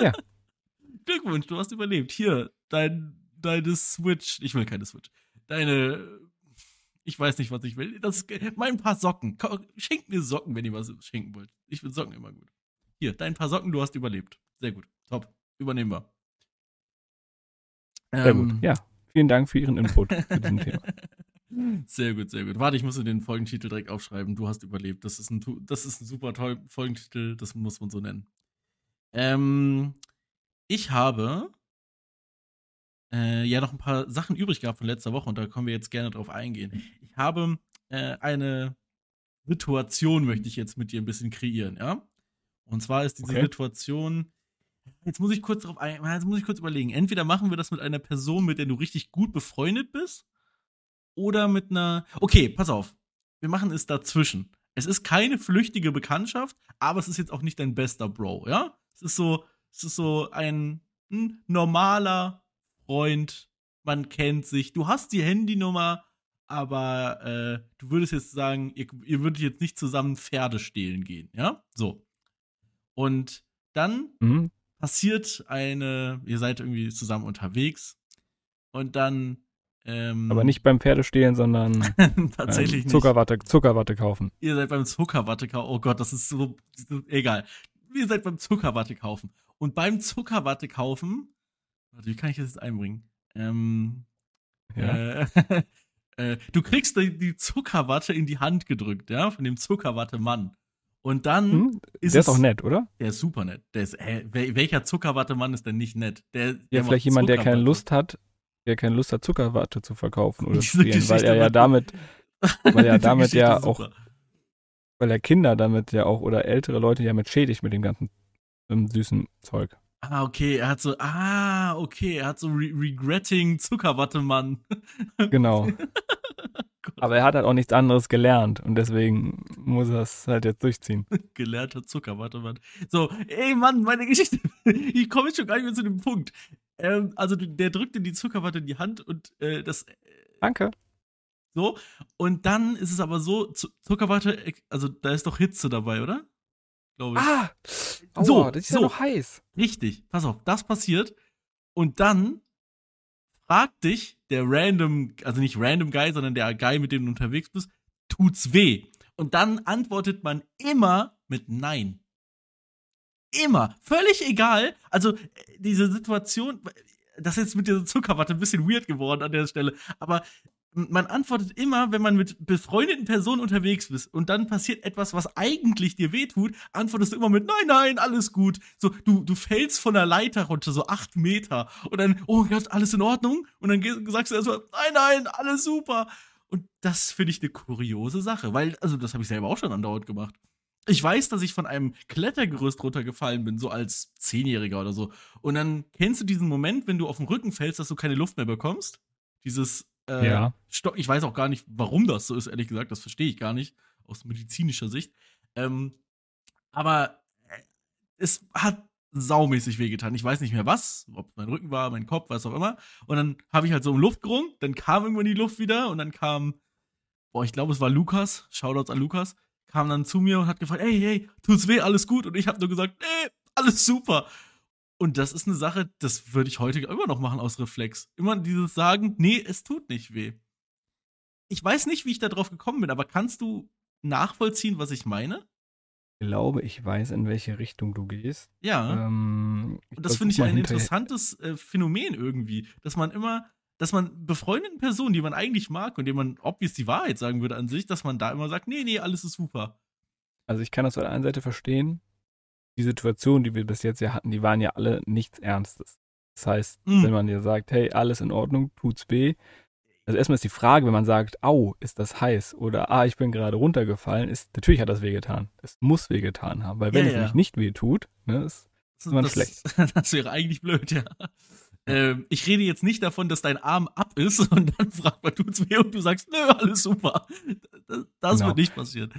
S1: Ja. Glückwunsch, du hast überlebt. Hier, dein, deine Switch. Ich will keine Switch. Deine. Ich weiß nicht, was ich will. Das, mein paar Socken. Schenkt mir Socken, wenn ihr was schenken wollt. Ich finde Socken immer gut. Hier, dein paar Socken, du hast überlebt. Sehr gut. Top. Übernehmen wir.
S2: Sehr ähm, gut. Ja. Vielen Dank für Ihren Input zu diesem Thema.
S1: Sehr gut, sehr gut. Warte, ich muss den Folgentitel direkt aufschreiben. Du hast überlebt. Das ist ein, das ist ein super toll Folgentitel, das muss man so nennen. Ähm, ich habe äh, ja noch ein paar Sachen übrig gehabt von letzter Woche und da können wir jetzt gerne drauf eingehen. Ich habe äh, eine Situation, möchte ich jetzt mit dir ein bisschen kreieren, ja? Und zwar ist diese okay. Situation. Jetzt muss ich kurz drauf ein, jetzt muss ich kurz überlegen. Entweder machen wir das mit einer Person, mit der du richtig gut befreundet bist, oder mit einer. Okay, pass auf. Wir machen es dazwischen. Es ist keine flüchtige Bekanntschaft, aber es ist jetzt auch nicht dein bester Bro, ja? Es ist so, es ist so ein, ein normaler Freund. Man kennt sich. Du hast die Handynummer, aber äh, du würdest jetzt sagen, ihr, ihr würdet jetzt nicht zusammen Pferde stehlen gehen, ja? So. Und dann mhm. passiert eine, ihr seid irgendwie zusammen unterwegs und dann
S2: ähm, Aber nicht beim Pferdestehlen, sondern
S1: tatsächlich
S2: ähm, Zuckerwatte, Zuckerwatte kaufen.
S1: Ihr seid beim Zuckerwatte kaufen. Oh Gott, das ist so, egal. Ihr seid beim Zuckerwatte kaufen. Und beim Zuckerwatte kaufen, warte, wie kann ich das jetzt einbringen? Ähm, ja. äh, äh, du kriegst die, die, Zuckerwatte in die Hand gedrückt, ja, von dem Zuckerwatte-Mann. Und dann hm,
S2: ist Der ist auch nett, oder?
S1: Der ist super nett. Der ist, äh, welcher Zuckerwatte-Mann ist denn nicht nett? Der, der
S2: ja, vielleicht jemand, der keine Lust hat, der keine Lust hat, Zuckerwatte zu verkaufen oder zu spielen, weil er ja damit, weil er damit ja auch, weil er Kinder damit ja auch oder ältere Leute ja mit schädigt mit dem ganzen ähm, süßen Zeug.
S1: Ah, okay, er hat so, ah, okay, er hat so re regretting Zuckerwatte-Mann.
S2: Genau. Aber er hat halt auch nichts anderes gelernt und deswegen muss er es halt jetzt durchziehen.
S1: Gelernter Zuckerwatte-Mann. So, ey Mann, meine Geschichte, ich komme jetzt schon gar nicht mehr zu dem Punkt. Ähm, also der drückt in die Zuckerwatte in die Hand und äh, das. Äh,
S2: Danke.
S1: So. Und dann ist es aber so, Zuckerwatte, also da ist doch Hitze dabei, oder?
S2: Glaube ich. Ah! Oh, so, das ist so. ja noch heiß.
S1: Richtig. Pass auf, das passiert. Und dann fragt dich der random, also nicht random Guy, sondern der Guy, mit dem du unterwegs bist, tut's weh? Und dann antwortet man immer mit Nein. Immer. Völlig egal. Also, äh, diese Situation, das ist jetzt mit dieser Zuckerwatte ein bisschen weird geworden an der Stelle, aber man antwortet immer, wenn man mit befreundeten Personen unterwegs ist und dann passiert etwas, was eigentlich dir wehtut, antwortest du immer mit Nein, nein, alles gut. So, du, du fällst von der Leiter runter, so acht Meter und dann, oh Gott, alles in Ordnung? Und dann sagst du erstmal, nein, nein, alles super. Und das finde ich eine kuriose Sache, weil, also das habe ich selber auch schon andauernd gemacht. Ich weiß, dass ich von einem Klettergerüst runtergefallen bin, so als Zehnjähriger oder so. Und dann kennst du diesen Moment, wenn du auf den Rücken fällst, dass du keine Luft mehr bekommst? Dieses äh, ja. Stock. Ich weiß auch gar nicht, warum das so ist, ehrlich gesagt. Das verstehe ich gar nicht aus medizinischer Sicht. Ähm, aber äh, es hat saumäßig wehgetan. Ich weiß nicht mehr was, ob mein Rücken war, mein Kopf, was auch immer. Und dann habe ich halt so um Luft gerungen, dann kam irgendwann die Luft wieder und dann kam, boah, ich glaube, es war Lukas, Shoutouts an Lukas, kam dann zu mir und hat gefragt, hey, hey, tut's weh, alles gut? Und ich habe nur gesagt, nee, alles super. Und das ist eine Sache, das würde ich heute immer noch machen aus Reflex. Immer dieses Sagen, nee, es tut nicht weh. Ich weiß nicht, wie ich da drauf gekommen bin, aber kannst du nachvollziehen, was ich meine?
S2: Ich glaube, ich weiß, in welche Richtung du gehst.
S1: Ja. Ähm, und das finde ich ein interessantes äh, Phänomen irgendwie, dass man immer dass man befreundeten Personen, die man eigentlich mag und denen man obvious die Wahrheit sagen würde an sich, dass man da immer sagt, nee, nee, alles ist super.
S2: Also ich kann das auf der einen Seite verstehen. Die Situationen, die wir bis jetzt ja hatten, die waren ja alle nichts Ernstes. Das heißt,
S1: Mm.
S2: wenn man dir sagt, hey, alles in Ordnung, tut's weh. Also erstmal ist die Frage, wenn man sagt, au, ist das heiß oder ah, ich bin gerade runtergefallen, ist natürlich hat das wehgetan. Es muss wehgetan haben, weil wenn
S1: Ja,
S2: es
S1: ja.
S2: nämlich nicht weh tut, ne, ist man
S1: das,
S2: schlecht.
S1: das wäre eigentlich blöd, ja. Ähm, ich rede jetzt nicht davon, dass dein Arm ab ist und dann fragt man, tut's weh und du sagst, nö, alles super. Das, das
S2: Genau.
S1: wird nicht passieren.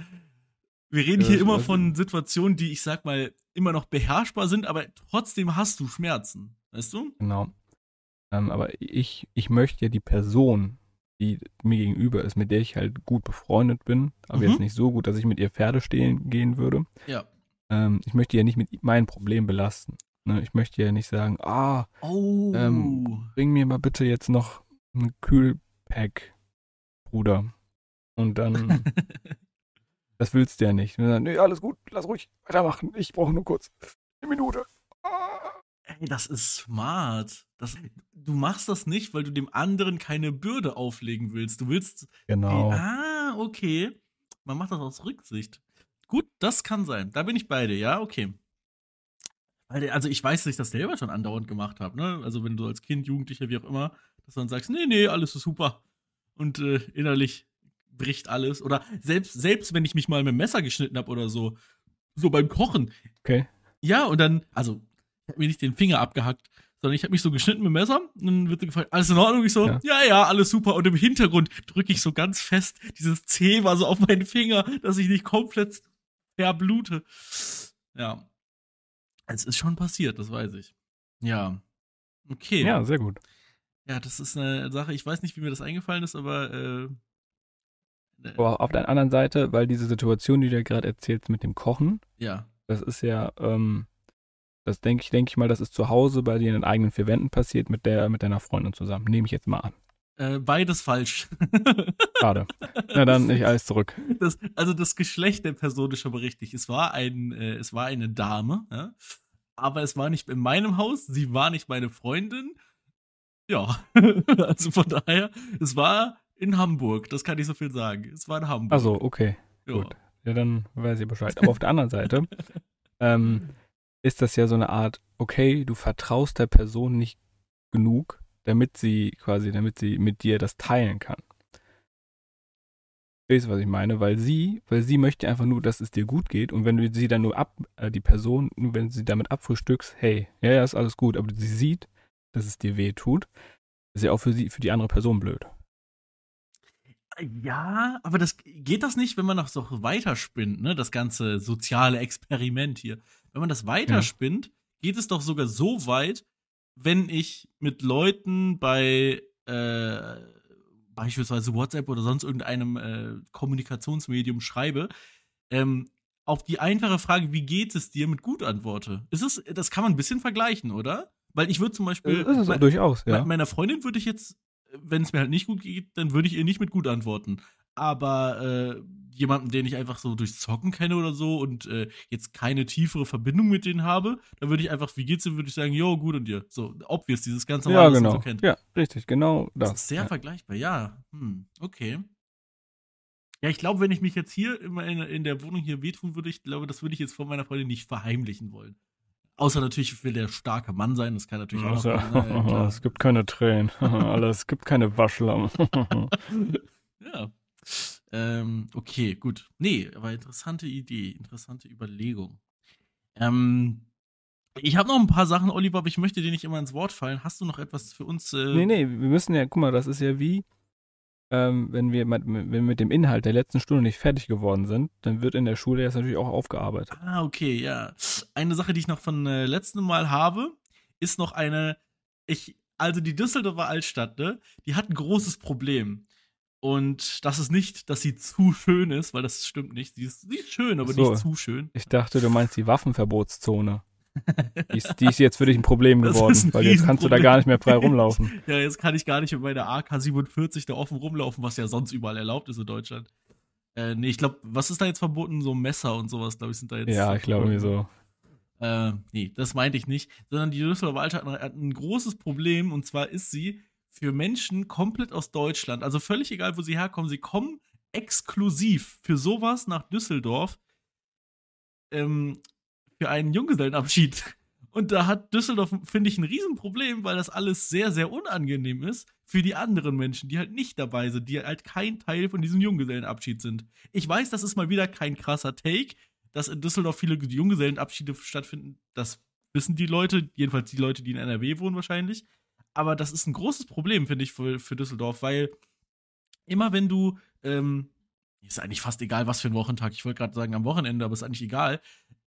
S1: Wir reden
S2: Ja,
S1: hier immer von Situationen, die ich sag mal immer noch beherrschbar sind, aber trotzdem hast du Schmerzen. Weißt du?
S2: Genau. Ähm, aber ich, ich möchte ja die Person, die mir gegenüber ist, mit der ich halt gut befreundet bin, aber
S1: Mhm.
S2: jetzt nicht so gut, dass ich mit ihr Pferde stehlen gehen würde.
S1: Ja.
S2: Ähm, ich möchte ja nicht mit meinem Problem belasten. Ne? Ich möchte ja nicht sagen, ah,
S1: Oh.
S2: Ähm, bring mir mal bitte jetzt noch ein Kühlpack, Bruder. Und dann, das willst du ja nicht. Und dann, nee, alles gut, lass ruhig weitermachen. Ich brauche nur kurz eine Minute. Ah.
S1: Ey, das ist smart. Das, du machst das nicht, weil du dem anderen keine Bürde auflegen willst. Du willst
S2: Genau.
S1: Ah, okay. Man macht das aus Rücksicht. Gut, das kann sein. Da bin ich bei dir, ja, okay. Also ich weiß, dass ich das selber schon andauernd gemacht habe, ne? Also wenn du als Kind, Jugendlicher, wie auch immer, dass du dann sagst, nee, nee, alles ist super. Und äh, innerlich bricht alles. Oder selbst, selbst wenn ich mich mal mit dem Messer geschnitten habe oder so, so beim Kochen.
S2: Okay.
S1: Ja, und dann, also, ich habe mir nicht den Finger abgehackt, sondern ich habe mich so geschnitten mit dem Messer und dann wird so gefragt, alles in Ordnung? Ich so, ja.
S2: Ja.
S1: ja, alles super. Und im Hintergrund drücke ich so ganz fest, dieses C war so auf meinen Finger, dass ich nicht komplett verblute. Ja. Es ist schon passiert, das weiß ich. Ja. Okay.
S2: Ja, sehr gut.
S1: Ja, das ist eine Sache, ich weiß nicht, wie mir das eingefallen ist, aber äh, äh,
S2: Aber auf der anderen Seite, weil diese Situation, die du dir gerade erzählst mit dem Kochen,
S1: ja.
S2: das ist ja, ähm, das denke ich, denke ich mal, das ist zu Hause bei dir in den eigenen vier Wänden passiert mit der, mit deiner Freundin zusammen. Nehme ich jetzt mal an.
S1: Äh, beides falsch.
S2: Schade. Na dann, ich alles zurück.
S1: das, also das Geschlecht der Person ist schon mal richtig. Es war ein, äh, es war eine Dame, ja? aber es war nicht in meinem Haus. Sie war nicht meine Freundin. Ja, also von daher, es war in Hamburg. Das kann ich so viel sagen. Es war in Hamburg.
S2: Also, okay.
S1: ja.
S2: gut. Ja, dann weiß ich Bescheid. Aber auf der anderen Seite ähm, ist das ja so eine Art, okay, du vertraust der Person nicht genug, damit sie quasi, damit sie mit dir das teilen kann. Weißt du, was ich meine? Weil sie, weil sie möchte einfach nur, dass es dir gut geht und wenn du sie dann nur ab, äh, die Person, wenn du sie damit abfrühstückst, hey, ja, ja, ist alles gut, aber sie sieht, dass es dir weh tut, ist ja auch für sie, für die andere Person blöd.
S1: Ja, aber das geht das nicht, wenn man das so weiterspinnt, ne? Das ganze soziale Experiment hier. Wenn man das weiterspinnt, geht es doch sogar so weit, wenn ich mit Leuten bei äh, beispielsweise WhatsApp oder sonst irgendeinem äh, Kommunikationsmedium schreibe, ähm, auf die einfache Frage, wie geht es dir, mit gut antworte. Ist es, das kann man ein bisschen vergleichen, oder? Weil ich würde zum Beispiel.
S2: Äh, ist es
S1: mein-
S2: durchaus, ja.
S1: Meiner Freundin würde ich jetzt, wenn es mir halt nicht gut geht, dann würde ich ihr nicht mit gut antworten. Aber äh, jemanden, den ich einfach so durchs Zocken kenne oder so und äh, jetzt keine tiefere Verbindung mit denen habe, dann würde ich einfach, wie geht's dir, würde ich sagen, jo, gut und dir. So, obvious, dieses ganz normale,
S2: Ja,
S1: was man
S2: genau.
S1: so kennt.
S2: Ja, richtig, genau
S1: Das,
S2: das.
S1: ist sehr
S2: ja.
S1: vergleichbar, ja. Hm, okay. Ja, ich glaube, wenn ich mich jetzt hier immer in, in der Wohnung hier wehtun würde, ich glaube, das würde ich jetzt von meiner Freundin nicht verheimlichen wollen. Außer natürlich will der starke Mann sein, das kann natürlich auch
S2: Also,
S1: noch sein. Ja,
S2: es gibt keine Tränen. Alles, es gibt keine Waschlamm.
S1: ja. Ähm, okay, gut. Nee, aber interessante Idee, interessante Überlegung. Ähm, ich habe noch ein paar Sachen, Oliver, aber ich möchte dir nicht immer ins Wort fallen. Hast du noch etwas für uns? Äh,
S2: nee, nee, wir müssen ja, guck mal, das ist ja wie, ähm, wenn, wir mit, wenn wir mit dem Inhalt der letzten Stunde nicht fertig geworden sind, dann wird in der Schule jetzt natürlich auch aufgearbeitet.
S1: Ah, okay, ja. Eine Sache, die ich noch von äh, letztem Mal habe, ist noch eine. Ich, also die Düsseldorfer Altstadt, ne, die hat ein großes Problem. Und das ist nicht, dass sie zu schön ist, weil das stimmt nicht. Sie ist, sie ist schön, aber
S2: So.
S1: nicht zu schön.
S2: Ich dachte, du meinst die Waffenverbotszone. Die ist, die ist jetzt für dich ein Problem geworden,
S1: ein
S2: weil jetzt kannst du da gar nicht mehr frei rumlaufen.
S1: Ja, jetzt kann ich gar nicht mit meiner AK-47 da offen rumlaufen, was ja sonst überall erlaubt ist in Deutschland. Äh, nee, ich glaube, was ist da jetzt verboten? So Messer und sowas, glaube ich, sind da jetzt.
S2: Ja, ich glaube irgendwie so.
S1: Äh, nee, das meinte ich nicht. Sondern die Düsseldorfer Altstadt hat ein großes Problem und zwar ist sie für Menschen komplett aus Deutschland. Also völlig egal, wo sie herkommen. Sie kommen exklusiv für sowas nach Düsseldorf ähm, für einen Junggesellenabschied. Und da hat Düsseldorf, finde ich, ein Riesenproblem, weil das alles sehr, sehr unangenehm ist für die anderen Menschen, die halt nicht dabei sind, die halt kein Teil von diesem Junggesellenabschied sind. Ich weiß, das ist mal wieder kein krasser Take, dass in Düsseldorf viele Junggesellenabschiede stattfinden. Das wissen die Leute, jedenfalls die Leute, die in NRW wohnen wahrscheinlich. Aber das ist ein großes Problem, finde ich, für, für Düsseldorf, weil immer wenn du, ähm, ist eigentlich fast egal, was für ein Wochentag, ich wollte gerade sagen am Wochenende, aber ist eigentlich egal,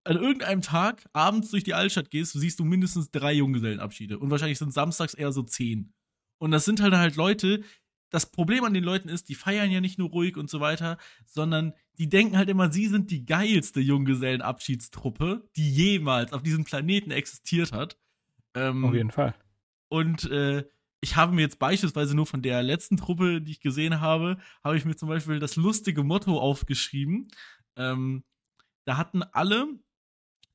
S1: an irgendeinem Tag abends durch die Altstadt gehst, siehst du mindestens drei Junggesellenabschiede. Und wahrscheinlich sind samstags eher so zehn. Und das sind halt halt Leute, das Problem an den Leuten ist, die feiern ja nicht nur ruhig und so weiter, sondern die denken halt immer, sie sind die geilste Junggesellenabschiedstruppe, die jemals auf diesem Planeten existiert hat.
S2: Ähm, auf jeden Fall.
S1: Und äh, ich habe mir jetzt beispielsweise nur von der letzten Truppe, die ich gesehen habe, habe ich mir zum Beispiel das lustige Motto aufgeschrieben. Ähm, da hatten alle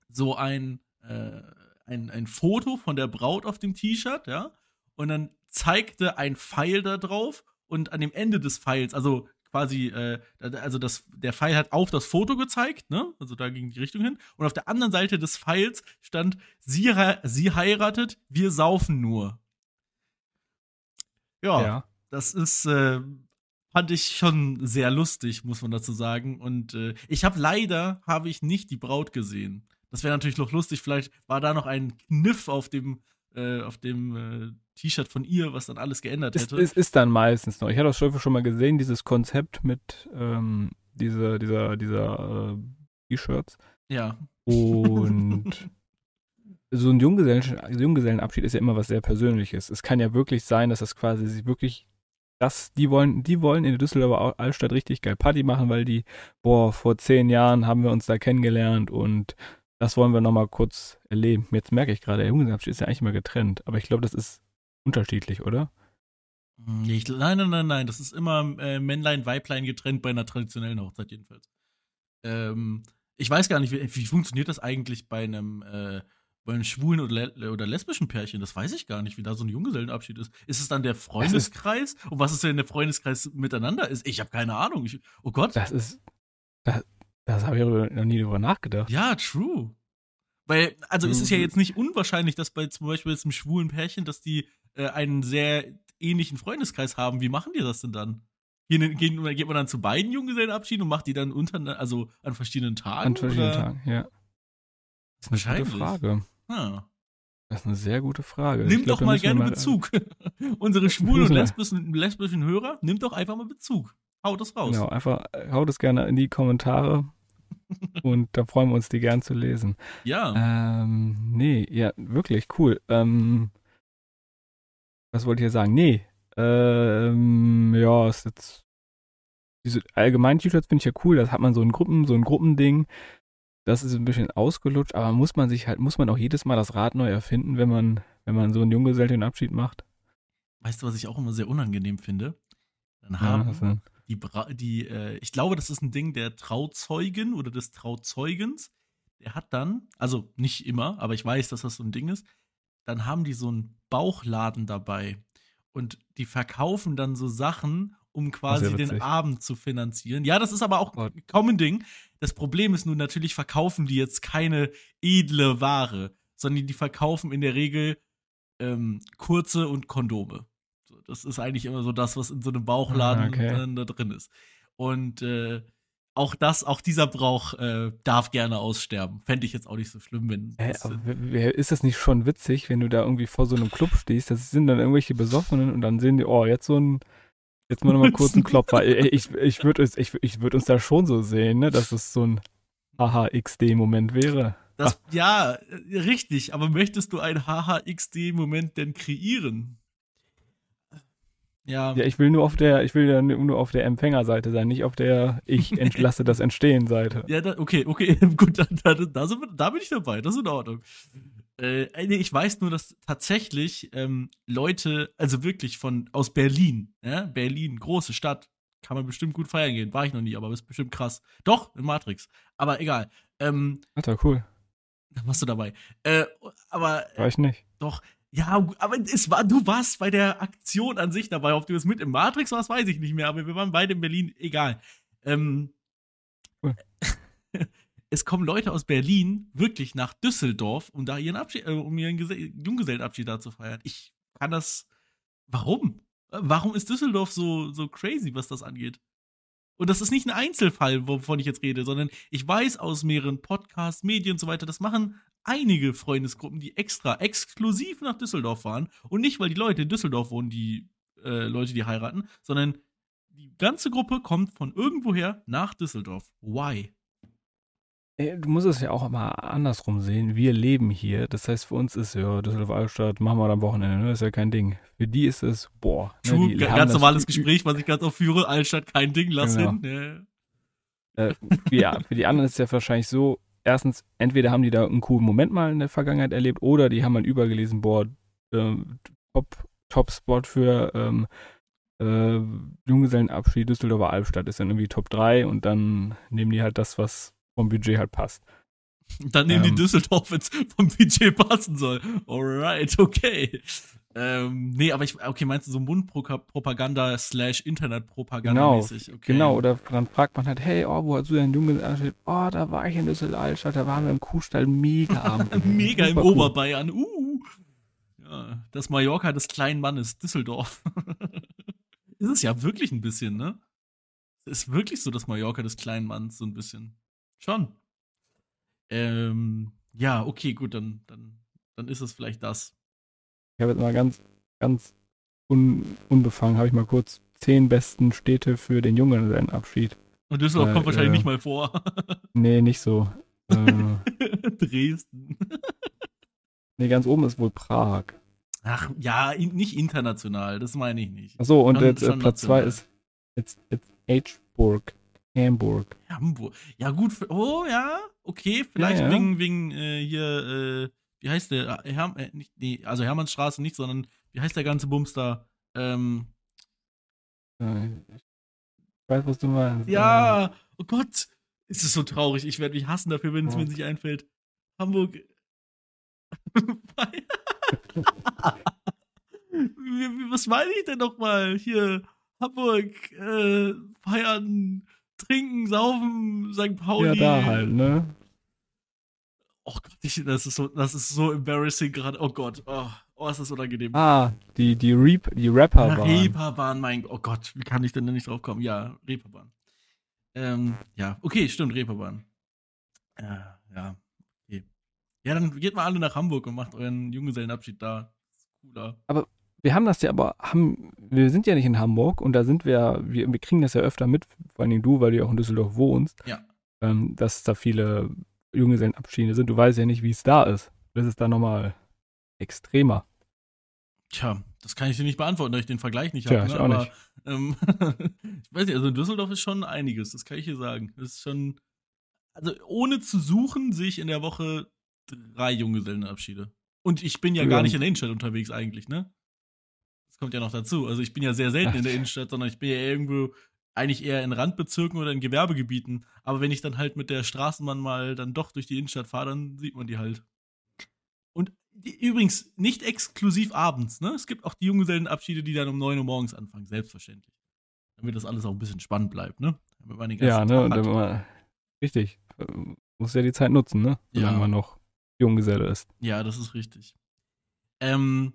S1: so ein, äh, ein, ein Foto von der Braut auf dem T-Shirt, ja. Und dann zeigte ein Pfeil da drauf und an dem Ende des Pfeils, also quasi, äh, also das, der Pfeil hat auf das Foto gezeigt, ne? Also da ging die Richtung hin. Und auf der anderen Seite des Pfeils stand, sie, sie heiratet, wir saufen nur. Ja, ja. das ist, äh, fand ich schon sehr lustig, muss man dazu sagen. Und äh, ich habe leider, habe ich nicht die Braut gesehen. Das wäre natürlich noch lustig. Vielleicht war da noch ein Kniff auf dem, äh, auf dem äh, T-Shirt von ihr, was dann alles geändert hätte.
S2: Es ist, ist, dann meistens noch. Ich hatte das schon mal gesehen, dieses Konzept mit ähm, diese, dieser, dieser äh, T-Shirts.
S1: Ja.
S2: Und so ein Junggesellen, Junggesellenabschied ist ja immer was sehr Persönliches. Es kann ja wirklich sein, dass das quasi sich wirklich das, die wollen, die wollen in der Düsseldorfer Altstadt richtig geil Party machen, weil die, boah, vor zehn Jahren haben wir uns da kennengelernt und das wollen wir nochmal kurz erleben. Jetzt merke ich gerade, der Junggesellenabschied ist ja eigentlich mal getrennt, aber ich glaube, das ist unterschiedlich, oder?
S1: Hm, ich, nein, nein, nein, nein. Das ist immer äh, Männlein, Weiblein getrennt bei einer traditionellen Hochzeit jedenfalls. Ähm, ich weiß gar nicht, wie, wie, funktioniert das eigentlich bei einem, äh, bei einem schwulen oder, oder, lesbischen Pärchen? Das weiß ich gar nicht, wie da so ein Junggesellenabschied ist. Ist es dann der Freundeskreis? Und was ist denn der Freundeskreis miteinander ist? Ich habe keine Ahnung. Ich, oh Gott.
S2: Das ist. Das, das habe ich noch nie darüber nachgedacht.
S1: Ja, true. Weil, also es ist ja jetzt nicht unwahrscheinlich, dass bei zum Beispiel jetzt einem schwulen Pärchen, dass die äh, einen sehr ähnlichen Freundeskreis haben. Wie machen die das denn dann? Gehen, gehen, geht man dann zu beiden Junggesellenabschieden und macht die dann unter, also an verschiedenen Tagen?
S2: An verschiedenen oder? Tagen, ja. Das ist eine gute Frage.
S1: Ah.
S2: Das ist eine sehr gute Frage.
S1: Nimmt doch mal gerne mal, Bezug. Unsere schwulen und lesbischen, lesbischen Hörer, nimmt doch einfach mal Bezug. Haut das raus.
S2: Genau, einfach äh, haut es gerne in die Kommentare. und da freuen wir uns, die gern zu lesen.
S1: Ja.
S2: Ähm, nee, ja, wirklich cool. Ähm, was wollte ich hier sagen? Nee. Ähm, ja, ist jetzt. Diese allgemeinen T-Shirts finde ich ja cool. Das hat man so ein Gruppen, so ein Gruppending. Das ist ein bisschen ausgelutscht, aber muss man sich halt, muss man auch jedes Mal das Rad neu erfinden, wenn man, wenn man so einen Junggesellenabschied macht?
S1: Weißt du, was ich auch immer sehr unangenehm finde? Dann haben ja, die, Bra die äh, ich glaube, das ist ein Ding der Trauzeugen oder des Trauzeugens. Der hat dann, also nicht immer, aber ich weiß, dass das so ein Ding ist, dann haben die so einen Bauchladen dabei und die verkaufen dann so Sachen, um quasi den Abend zu finanzieren. Ja, das ist aber auch kaum ein Ding. Das Problem ist nun natürlich verkaufen die jetzt keine edle Ware, sondern die verkaufen in der Regel ähm, kurze und Kondome. Das ist eigentlich immer so das, was in so einem Bauchladen ah, okay. da drin ist. Und äh, auch das, auch dieser Brauch äh, darf gerne aussterben. Fände ich jetzt auch nicht so schlimm, wenn.
S2: Äh, aber ist das nicht schon witzig, wenn du da irgendwie vor so einem Club stehst? Das sind dann irgendwelche Besoffenen und dann sehen die, oh, jetzt so ein, jetzt mal nochmal kurz einen Klopfer. ich ich würde ich, ich würd uns da schon so sehen, ne, dass es so ein Haha-XD-Moment wäre.
S1: Das, ja, richtig, aber möchtest du einen Haha-XD-Moment denn kreieren?
S2: Ja. ja, ich will nur auf der, ich will nur auf der Empfängerseite sein, nicht auf der ich entlasse das Entstehen Seite.
S1: Ja, da, okay, okay, gut, da, da, da, wir, da, bin ich dabei, das ist in Ordnung. Äh, nee, ich weiß nur, dass tatsächlich ähm, Leute, also wirklich von aus Berlin, ja, Berlin, große Stadt, kann man bestimmt gut feiern gehen. War ich noch nie, aber ist bestimmt krass. Doch, in Matrix. Aber egal. Ähm,
S2: Alter, cool.
S1: Da warst du dabei. Äh, aber.
S2: War ich nicht.
S1: Doch, Ja, aber es war, du warst bei der Aktion an sich dabei. Ob du es mit im Matrix warst, weiß ich nicht mehr, aber wir waren beide in Berlin, egal. Ähm, cool. Es kommen Leute aus Berlin wirklich nach Düsseldorf, um da ihren Abschied, äh, um ihren Gese Junggesellenabschied da zu feiern. Ich kann das. Warum? Warum ist Düsseldorf so, so crazy, was das angeht? Und das ist nicht ein Einzelfall, wovon ich jetzt rede, sondern ich weiß aus mehreren Podcasts, Medien und so weiter, das machen einige Freundesgruppen, die extra exklusiv nach Düsseldorf fahren und nicht, weil die Leute in Düsseldorf wohnen, die äh, Leute, die heiraten, sondern die ganze Gruppe kommt von irgendwoher nach Düsseldorf. Why?
S2: Du musst es ja auch mal andersrum sehen. Wir leben hier. Das heißt, für uns ist ja Düsseldorf Altstadt, machen wir am Wochenende, ne? Das ist ja kein Ding. Für die ist es, boah.
S1: Ne, True, ganz normales Gespräch, was ich ganz oft führe. Altstadt, kein Ding, lass genau. hin.
S2: Ja. Äh, ja, für die anderen ist es ja wahrscheinlich so, erstens, entweder haben die da einen coolen Moment mal in der Vergangenheit erlebt oder die haben mal übergelesen, boah, äh, Top, Top-Spot für ähm, äh, Junggesellenabschied Düsseldorfer Albstadt ist dann irgendwie Top 3 und dann nehmen die halt das, was vom Budget halt passt.
S1: Dann nehmen ähm, die Düsseldorf, wenn es vom Budget passen soll. Alright, okay. Ähm, nee, aber ich, okay, meinst du so Mundpropaganda slash Internetpropaganda
S2: genau, mäßig? Okay. Genau, oder dann fragt man halt, hey, oh, wo hast du deinen Jungen angestellt? Oh, da war ich in Düsseldorf, da waren wir im Kuhstall, mega Abend.
S1: mega im cool. Oberbayern, uh. Ja, das Mallorca des kleinen Mannes, Düsseldorf. ist es ja wirklich ein bisschen, ne? Ist wirklich so das Mallorca des kleinen Manns, so ein bisschen. Schon. Ähm, ja, okay, gut, dann, dann, dann ist es vielleicht das.
S2: Ich habe jetzt mal ganz, ganz un, unbefangen, habe ich mal kurz zehn besten Städte für den Junggesellenabschied.
S1: Und Düsseldorf äh, kommt wahrscheinlich äh, nicht mal vor.
S2: nee, nicht so.
S1: Äh, Dresden.
S2: nee, ganz oben ist wohl Prag.
S1: Ach, ja, nicht international, das meine ich nicht.
S2: Achso, und schon, jetzt äh, Platz 2 ist jetzt, jetzt Hburg. Hamburg.
S1: Hamburg. Ja, gut. Oh, ja. Okay, vielleicht ja, ja. wegen, wegen äh, hier, äh, wie heißt der? Äh, Herm, äh, nicht, nee, also Hermannstraße nicht, sondern wie heißt der ganze Bums da? Ähm,
S2: ich weiß, was du meinst.
S1: Ja, oh Gott. Ist es so traurig. Ich werde mich hassen dafür, wenn es oh. mir nicht einfällt. Hamburg. was meine ich denn nochmal? Hier, Hamburg, äh, feiern, trinken, saufen, St. Pauli.
S2: Ja, da halt, ne?
S1: Oh Gott, ich, das, ist so, das ist so embarrassing gerade. Oh Gott, oh, oh, ist das unangenehm.
S2: Ah, die, die, Reap, die Rapperbahn.
S1: Reeperbahn, mein Gott, oh Gott, wie kann ich denn da nicht drauf kommen? Ja, Reeperbahn. Ähm, ja, okay, stimmt, Reeperbahn. Ja, ja, okay. Ja, dann geht mal alle nach Hamburg und macht euren Junggesellenabschied da. Das ist cooler.
S2: Aber wir haben das ja aber, haben, wir sind ja nicht in Hamburg und da sind wir, wir, wir kriegen das ja öfter mit, vor allem du, weil du ja auch in Düsseldorf wohnst,
S1: ja.
S2: ähm, dass da viele Junggesellenabschiede sind. Du weißt ja nicht, wie es da ist. Das ist da nochmal extremer.
S1: Tja, das kann ich dir nicht beantworten, da ich den Vergleich nicht habe.
S2: Ne? Aber
S1: ähm, ich weiß nicht, also in Düsseldorf ist schon einiges, das kann ich dir sagen. Das ist schon, also ohne zu suchen, sehe ich in der Woche drei Junggesellenabschiede. Und ich bin ja, ja. gar nicht in der Innenstadt unterwegs eigentlich, ne? Kommt ja noch dazu. Also ich bin ja sehr selten in der Innenstadt, sondern ich bin ja irgendwo eigentlich eher in Randbezirken oder in Gewerbegebieten. Aber wenn ich dann halt mit der Straßenbahn mal dann doch durch die Innenstadt fahre, dann sieht man die halt. Und die, übrigens nicht exklusiv abends, ne? Es gibt auch die Junggesellenabschiede, die dann um 9 Uhr morgens anfangen, selbstverständlich. Damit das alles auch ein bisschen spannend bleibt, ne?
S2: Damit man den ja, ne? Und man, richtig. Muss ja die Zeit nutzen, ne? Solange ja. man noch Junggeselle ist.
S1: Ja, das ist richtig. Ähm,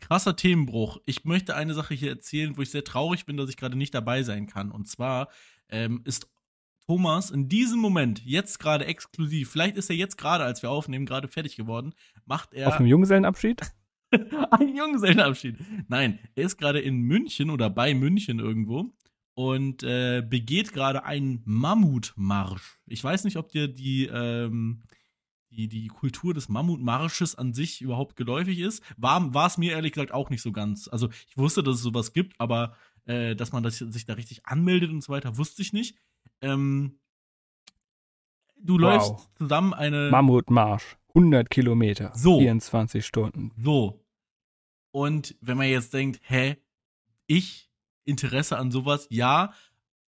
S1: krasser Themenbruch. Ich möchte eine Sache hier erzählen, wo ich sehr traurig bin, dass ich gerade nicht dabei sein kann. Und zwar ähm, ist Thomas in diesem Moment, jetzt gerade exklusiv, vielleicht ist er jetzt gerade, als wir aufnehmen, gerade fertig geworden, macht er.
S2: Auf einem Junggesellenabschied?
S1: Ein Junggesellenabschied. Nein, er ist gerade in München oder bei München irgendwo und äh, begeht gerade einen Mammutmarsch. Ich weiß nicht, ob dir die ähm, die, die Kultur des Mammutmarsches an sich überhaupt geläufig ist. War, es mir ehrlich gesagt auch nicht so ganz. Also ich wusste, dass es sowas gibt, aber äh, dass man das, sich da richtig anmeldet und so weiter, wusste ich nicht. Ähm, du wow. läufst zusammen eine.
S2: Mammutmarsch. 100 Kilometer.
S1: So.
S2: 24 Stunden.
S1: So. Und wenn man jetzt denkt, hä, ich Interesse an sowas, ja,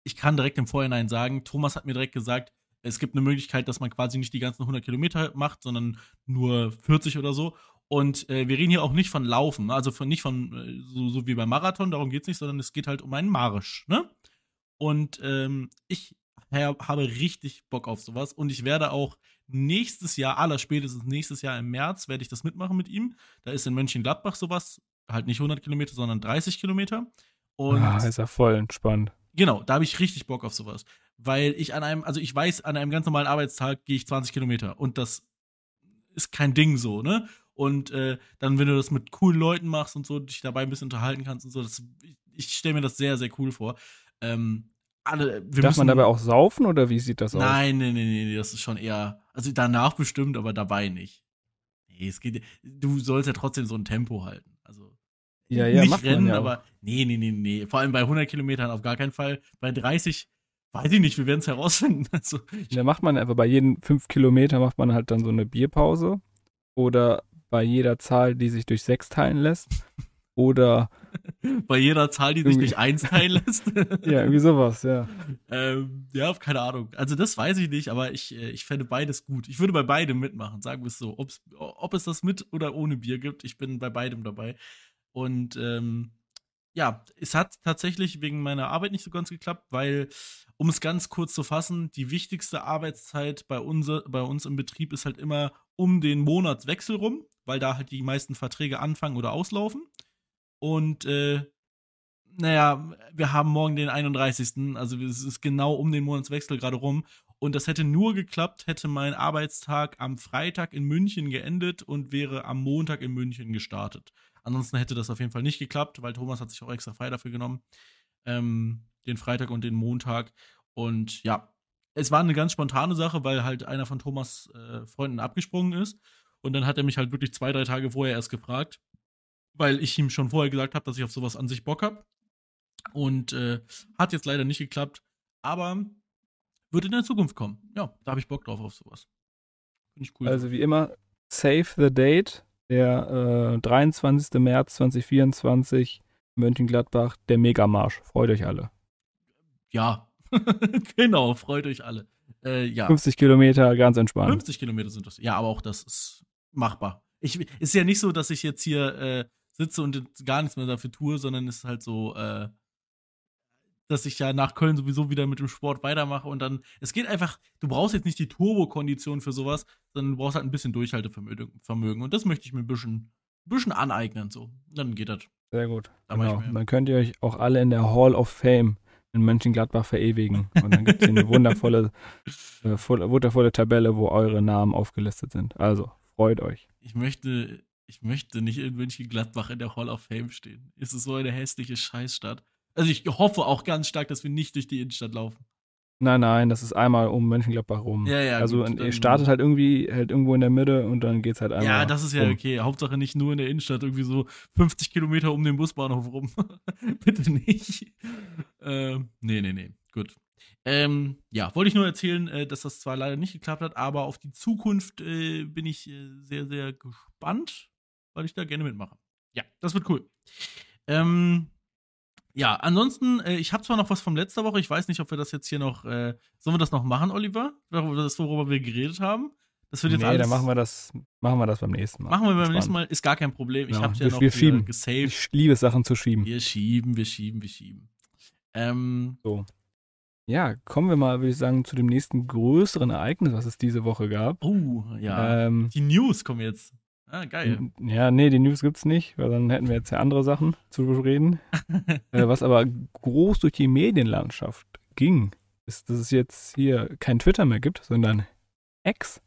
S1: ich kann direkt im Vorhinein sagen, Thomas hat mir direkt gesagt, es gibt eine Möglichkeit, dass man quasi nicht die ganzen 100 Kilometer macht, sondern nur 40 oder so. Und äh, wir reden hier auch nicht von Laufen, ne? also von, nicht von äh, so, so wie beim Marathon, darum geht's nicht, sondern es geht halt um einen Marsch. Ne? Und ähm, ich habe richtig Bock auf sowas und ich werde auch nächstes Jahr, aller spätestens nächstes Jahr im März, werde ich das mitmachen mit ihm. Da ist in Mönchengladbach sowas, halt nicht 100 Kilometer, sondern 30 Kilometer.
S2: Und ah, ist ja voll entspannt.
S1: Genau, da habe ich richtig Bock auf sowas. Weil ich an einem, also ich weiß, an einem ganz normalen Arbeitstag gehe ich 20 Kilometer und das ist kein Ding so, ne? Und äh, dann, wenn du das mit coolen Leuten machst und so, dich dabei ein bisschen unterhalten kannst und so, das, ich, ich stelle mir das sehr, sehr cool vor. Ähm, alle,
S2: Darf man dabei auch saufen oder wie sieht das aus?
S1: Nein, nein, nein, nee, das ist schon eher, also danach bestimmt, aber dabei nicht. Nee, es geht, du sollst ja trotzdem so ein Tempo halten. Also
S2: ja, ja,
S1: nicht rennen, ja aber nee, nee, nee, nee. Vor allem bei 100 Kilometern auf gar keinen Fall. Bei 30 weiß ich nicht, wir werden es herausfinden. Also,
S2: da macht man einfach bei jeden 5 Kilometer macht man halt dann so eine Bierpause oder bei jeder Zahl, die sich durch 6 teilen lässt oder
S1: bei jeder Zahl, die sich durch 1 teilen lässt.
S2: ja, irgendwie sowas, ja.
S1: Ähm, ja, keine Ahnung. Also das weiß ich nicht, aber ich, äh, ich fände beides gut. Ich würde bei beidem mitmachen, sagen wir es so. Ob's, ob es das mit oder ohne Bier gibt, ich bin bei beidem dabei. Und ähm, ja, es hat tatsächlich wegen meiner Arbeit nicht so ganz geklappt, weil, um es ganz kurz zu fassen, die wichtigste Arbeitszeit bei, unser, bei uns im Betrieb ist halt immer um den Monatswechsel rum, weil da halt die meisten Verträge anfangen oder auslaufen. Und äh, naja, wir haben morgen den 31. Also es ist genau um den Monatswechsel gerade rum. Und das hätte nur geklappt, hätte mein Arbeitstag am Freitag in München geendet und wäre am Montag in München gestartet. Ansonsten hätte das auf jeden Fall nicht geklappt, weil Thomas hat sich auch extra frei dafür genommen. Ähm, den Freitag und den Montag. Und ja, es war eine ganz spontane Sache, weil halt einer von Thomas äh, Freunden abgesprungen ist. Und dann hat er mich halt wirklich zwei, drei Tage vorher erst gefragt, weil ich ihm schon vorher gesagt habe, dass ich auf sowas an sich Bock habe. Und äh, hat jetzt leider nicht geklappt, aber wird in der Zukunft kommen. Ja, da habe ich Bock drauf auf sowas.
S2: Finde ich cool. Also wie immer, save the date der äh, 23. März 2024, Mönchengladbach, der Megamarsch. Freut euch alle.
S1: Ja, genau, freut euch alle. Äh, ja.
S2: 50 Kilometer, ganz entspannt.
S1: 50 Kilometer sind das. Ja, aber auch das ist machbar. Ich, ist ja nicht so, dass ich jetzt hier äh, sitze und gar nichts mehr dafür tue, sondern es ist halt so, äh, dass ich ja nach Köln sowieso wieder mit dem Sport weitermache und dann, es geht einfach, du brauchst jetzt nicht die Turbo-Kondition für sowas, sondern du brauchst halt ein bisschen Durchhaltevermögen und das möchte ich mir ein bisschen, ein bisschen aneignen, so. Dann geht das.
S2: Sehr gut. genau. Dann könnt ihr euch auch alle in der Hall of Fame in Mönchengladbach verewigen. Und dann gibt es eine wundervolle, äh, wundervolle Tabelle, wo eure Namen aufgelistet sind. Also, freut euch.
S1: Ich möchte, ich möchte nicht in Mönchengladbach in der Hall of Fame stehen. Es ist so eine hässliche Scheißstadt. Also ich hoffe auch ganz stark, dass wir nicht durch die Innenstadt laufen.
S2: Nein, nein, das ist einmal um Mönchengladbach rum.
S1: Ja, ja.
S2: Also gut, ihr startet halt irgendwie halt irgendwo in der Mitte und dann geht's halt einmal.
S1: Ja, das ist ja rum. okay. Hauptsache nicht nur in der Innenstadt, irgendwie so 50 Kilometer um den Busbahnhof rum. Bitte nicht. Ähm, nee, nee, nee. Gut. Ähm, ja, wollte ich nur erzählen, äh, dass das zwar leider nicht geklappt hat, aber auf die Zukunft äh, bin ich äh, sehr, sehr gespannt, weil ich da gerne mitmache. Ja, das wird cool. Ähm, ja, ansonsten, äh, ich habe zwar noch was von letzter Woche, ich weiß nicht, ob wir das jetzt hier noch, äh, sollen wir das noch machen, Oliver? Das, worüber wir geredet haben?
S2: Das wird jetzt nee, alles. dann machen wir das, machen wir das beim nächsten Mal.
S1: Machen wir beim Spannend. nächsten Mal, ist gar kein Problem. Ich ja, habe ja
S2: noch wir schieben. gesaved. Ich liebe Sachen zu schieben.
S1: Wir schieben, wir schieben, wir schieben. Ähm,
S2: so. Ja, kommen wir mal, würde ich sagen, zu dem nächsten größeren Ereignis, was es diese Woche gab.
S1: Oh, ja. Ähm, Die News kommen jetzt. Ah, geil.
S2: Ja, nee, die News gibt's nicht, weil dann hätten wir jetzt ja andere Sachen zu reden. äh, was aber groß durch die Medienlandschaft ging, ist, dass es jetzt hier kein Twitter mehr gibt, sondern X.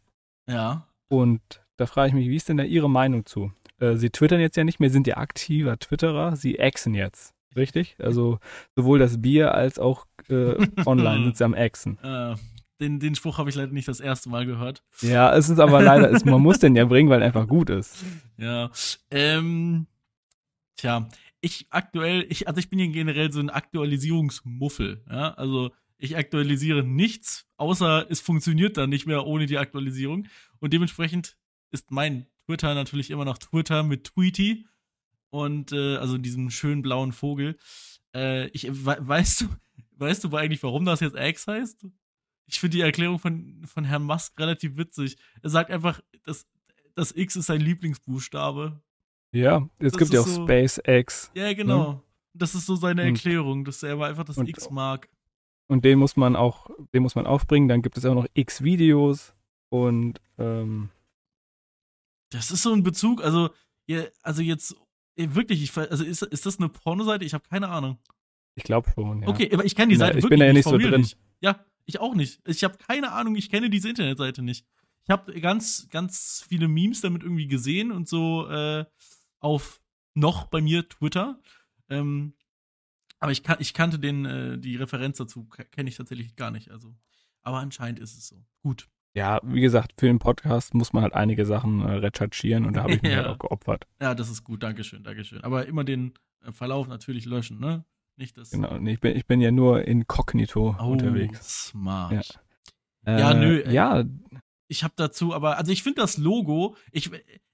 S1: Ja.
S2: Und da frage ich mich, wie ist denn da Ihre Meinung zu? Äh, Sie twittern jetzt ja nicht mehr, sind ja aktiver Twitterer, Sie exen jetzt. Richtig? Also sowohl das Bier als auch äh, online sind sie am Exen.
S1: Äh, den, den Spruch habe ich leider nicht das erste Mal gehört.
S2: Ja, es ist aber leider, ist, man muss den ja bringen, weil er einfach gut ist.
S1: Ja. Ähm, tja, ich aktuell, ich, also ich bin ja generell so ein Aktualisierungsmuffel. Ja? Also ich aktualisiere nichts, außer es funktioniert dann nicht mehr ohne die Aktualisierung. Und dementsprechend ist mein Twitter natürlich immer noch Twitter mit Tweety und äh, also diesem schönen blauen Vogel. Äh, ich, we weißt du, weißt du eigentlich, warum das jetzt X heißt? Ich finde die Erklärung von, von Herrn Musk relativ witzig. Er sagt einfach, dass das X ist sein Lieblingsbuchstabe.
S2: Ja, es
S1: Das
S2: gibt ja auch
S1: so-
S2: SpaceX.
S1: Ja, genau. Das ist so seine Erklärung, dass er einfach das
S2: und-
S1: X mag.
S2: Und den muss man auch, den muss man aufbringen. Dann gibt es auch noch X-Videos und ähm,
S1: Das ist so ein Bezug, also, ja, also jetzt, wirklich, ich, also ist, ist das eine Pornoseite? Ich habe keine Ahnung.
S2: ich glaube schon. Ja.
S1: Okay, aber ich kenne die Seite
S2: ich
S1: wirklich
S2: bin da ja nicht so drin.
S1: Nicht. Ja, ich auch nicht. Ich habe keine Ahnung, ich kenne diese Internetseite nicht. Ich habe ganz, ganz viele Memes damit irgendwie gesehen und so äh, auf noch bei mir Twitter. Ähm, aber ich, kan ich kannte den, äh, die Referenz dazu, kenne ich tatsächlich gar nicht. Also, aber anscheinend ist es so. Gut.
S2: Ja, wie gesagt, für den Podcast muss man halt einige Sachen äh, recherchieren und da habe ich mich
S1: Ja.
S2: halt auch geopfert.
S1: Ja, das ist gut. Dankeschön, Dankeschön. Aber immer den äh, Verlauf natürlich löschen, ne? Nicht das.
S2: Genau. Ich bin, ich bin ja nur inkognito
S1: Oh,
S2: unterwegs.
S1: smart.
S2: Ja.
S1: Ja,
S2: Äh,
S1: nö, ey.
S2: Ja,
S1: ich habe dazu, aber also ich finde das Logo, ich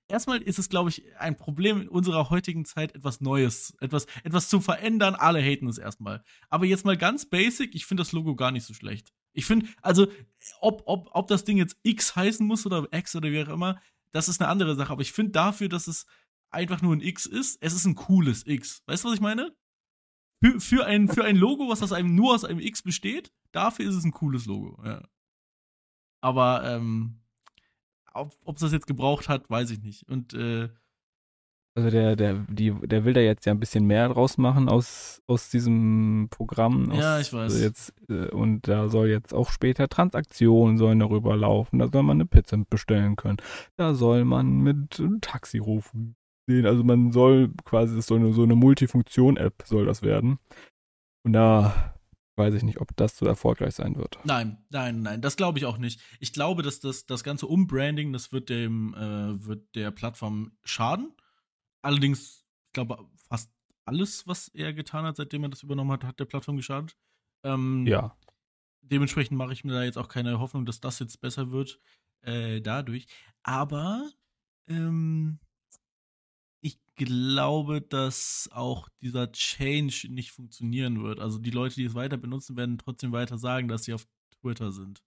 S1: erstmal ist es glaube ich ein Problem in unserer heutigen Zeit etwas Neues, etwas etwas zu verändern. Alle haten es erstmal. Aber jetzt mal ganz basic, ich finde das Logo gar nicht so schlecht. Ich finde also ob ob ob das Ding jetzt X heißen muss oder X oder wie auch immer, das ist eine andere Sache, aber ich finde dafür, dass es einfach nur ein X ist, es ist ein cooles X. Weißt du, was ich meine? Für, für, ein, für ein Logo, was aus einem, nur aus einem X besteht, dafür ist es ein cooles Logo, ja. Aber ähm, ob es das jetzt gebraucht hat, weiß ich nicht. Und äh,
S2: also der, der, die, der will da jetzt ja ein bisschen mehr draus machen aus, aus diesem Programm. Aus,
S1: Ja, ich weiß.
S2: Also jetzt, äh, und da soll jetzt auch später Transaktionen sollen darüber laufen. Da soll man eine Pizza bestellen können. Da soll man mit einem Taxi rufen. Sehen. Also man soll quasi, das soll nur so eine Multifunktion-App soll das werden. Und da weiß ich nicht, ob das so erfolgreich sein wird.
S1: nein, nein, nein, das glaube ich auch nicht. Ich glaube, dass das, das ganze Umbranding, das wird dem, äh, wird der Plattform schaden. Allerdings, ich glaube, fast alles, was er getan hat, seitdem er das übernommen hat, hat der Plattform geschadet. Ähm,
S2: Ja.
S1: dementsprechend mache ich mir da jetzt auch keine Hoffnung, dass das jetzt besser wird äh, dadurch. Aber ähm, glaube, dass auch dieser Change nicht funktionieren wird. Also die Leute, die es weiter benutzen, werden trotzdem weiter sagen, dass sie auf Twitter sind.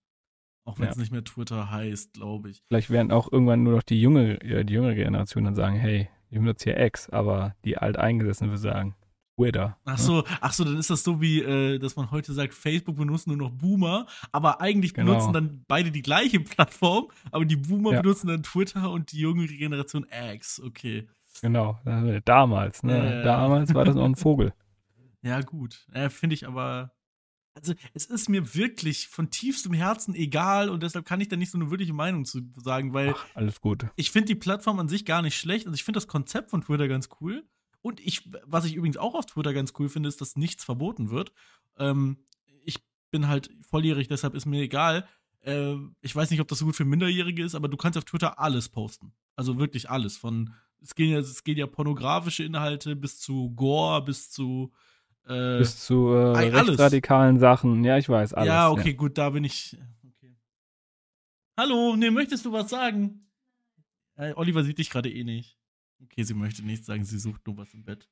S1: Auch wenn
S2: Ja.
S1: es nicht mehr Twitter heißt, glaube ich.
S2: Vielleicht werden auch irgendwann nur noch die junge, die jüngere Generation dann sagen, hey, ich benutze hier X, aber die Alteingesessenen will sagen, Twitter.
S1: Ach
S2: ne?
S1: so, ach so, dann ist das so wie, äh, dass man heute sagt, Facebook benutzen nur noch Boomer, aber eigentlich
S2: Genau.
S1: benutzen dann beide die gleiche Plattform, aber die Boomer
S2: Ja.
S1: benutzen dann Twitter und die jüngere Generation X. Okay.
S2: Genau, äh, damals, ne?
S1: Ja.
S2: Damals war das noch ein Vogel.
S1: Ja, gut. Äh, Finde ich aber. Also, es ist mir wirklich von tiefstem Herzen egal und deshalb kann ich da nicht so eine wirkliche Meinung zu sagen, weil
S2: Ach, alles gut.
S1: ich finde die Plattform an sich gar nicht schlecht. Also, ich finde das Konzept von Twitter ganz cool. Und ich, was ich übrigens auch auf Twitter ganz cool finde, ist, dass nichts verboten wird. Ähm, ich bin halt volljährig, deshalb ist mir egal. Äh, ich weiß nicht, ob das so gut für Minderjährige ist, aber du kannst auf Twitter alles posten. Also wirklich alles. Von es gehen ja, es geht ja pornografische Inhalte bis zu Gore, bis zu äh,
S2: Bis zu äh, rechtsradikalen Sachen. Ja, ich weiß, alles.
S1: ja, okay, gut, da bin ich. Okay. Hallo, nee, möchtest du was sagen? Äh, Oliver sieht dich gerade eh nicht. Okay, sie möchte nichts sagen, sie sucht nur was im Bett.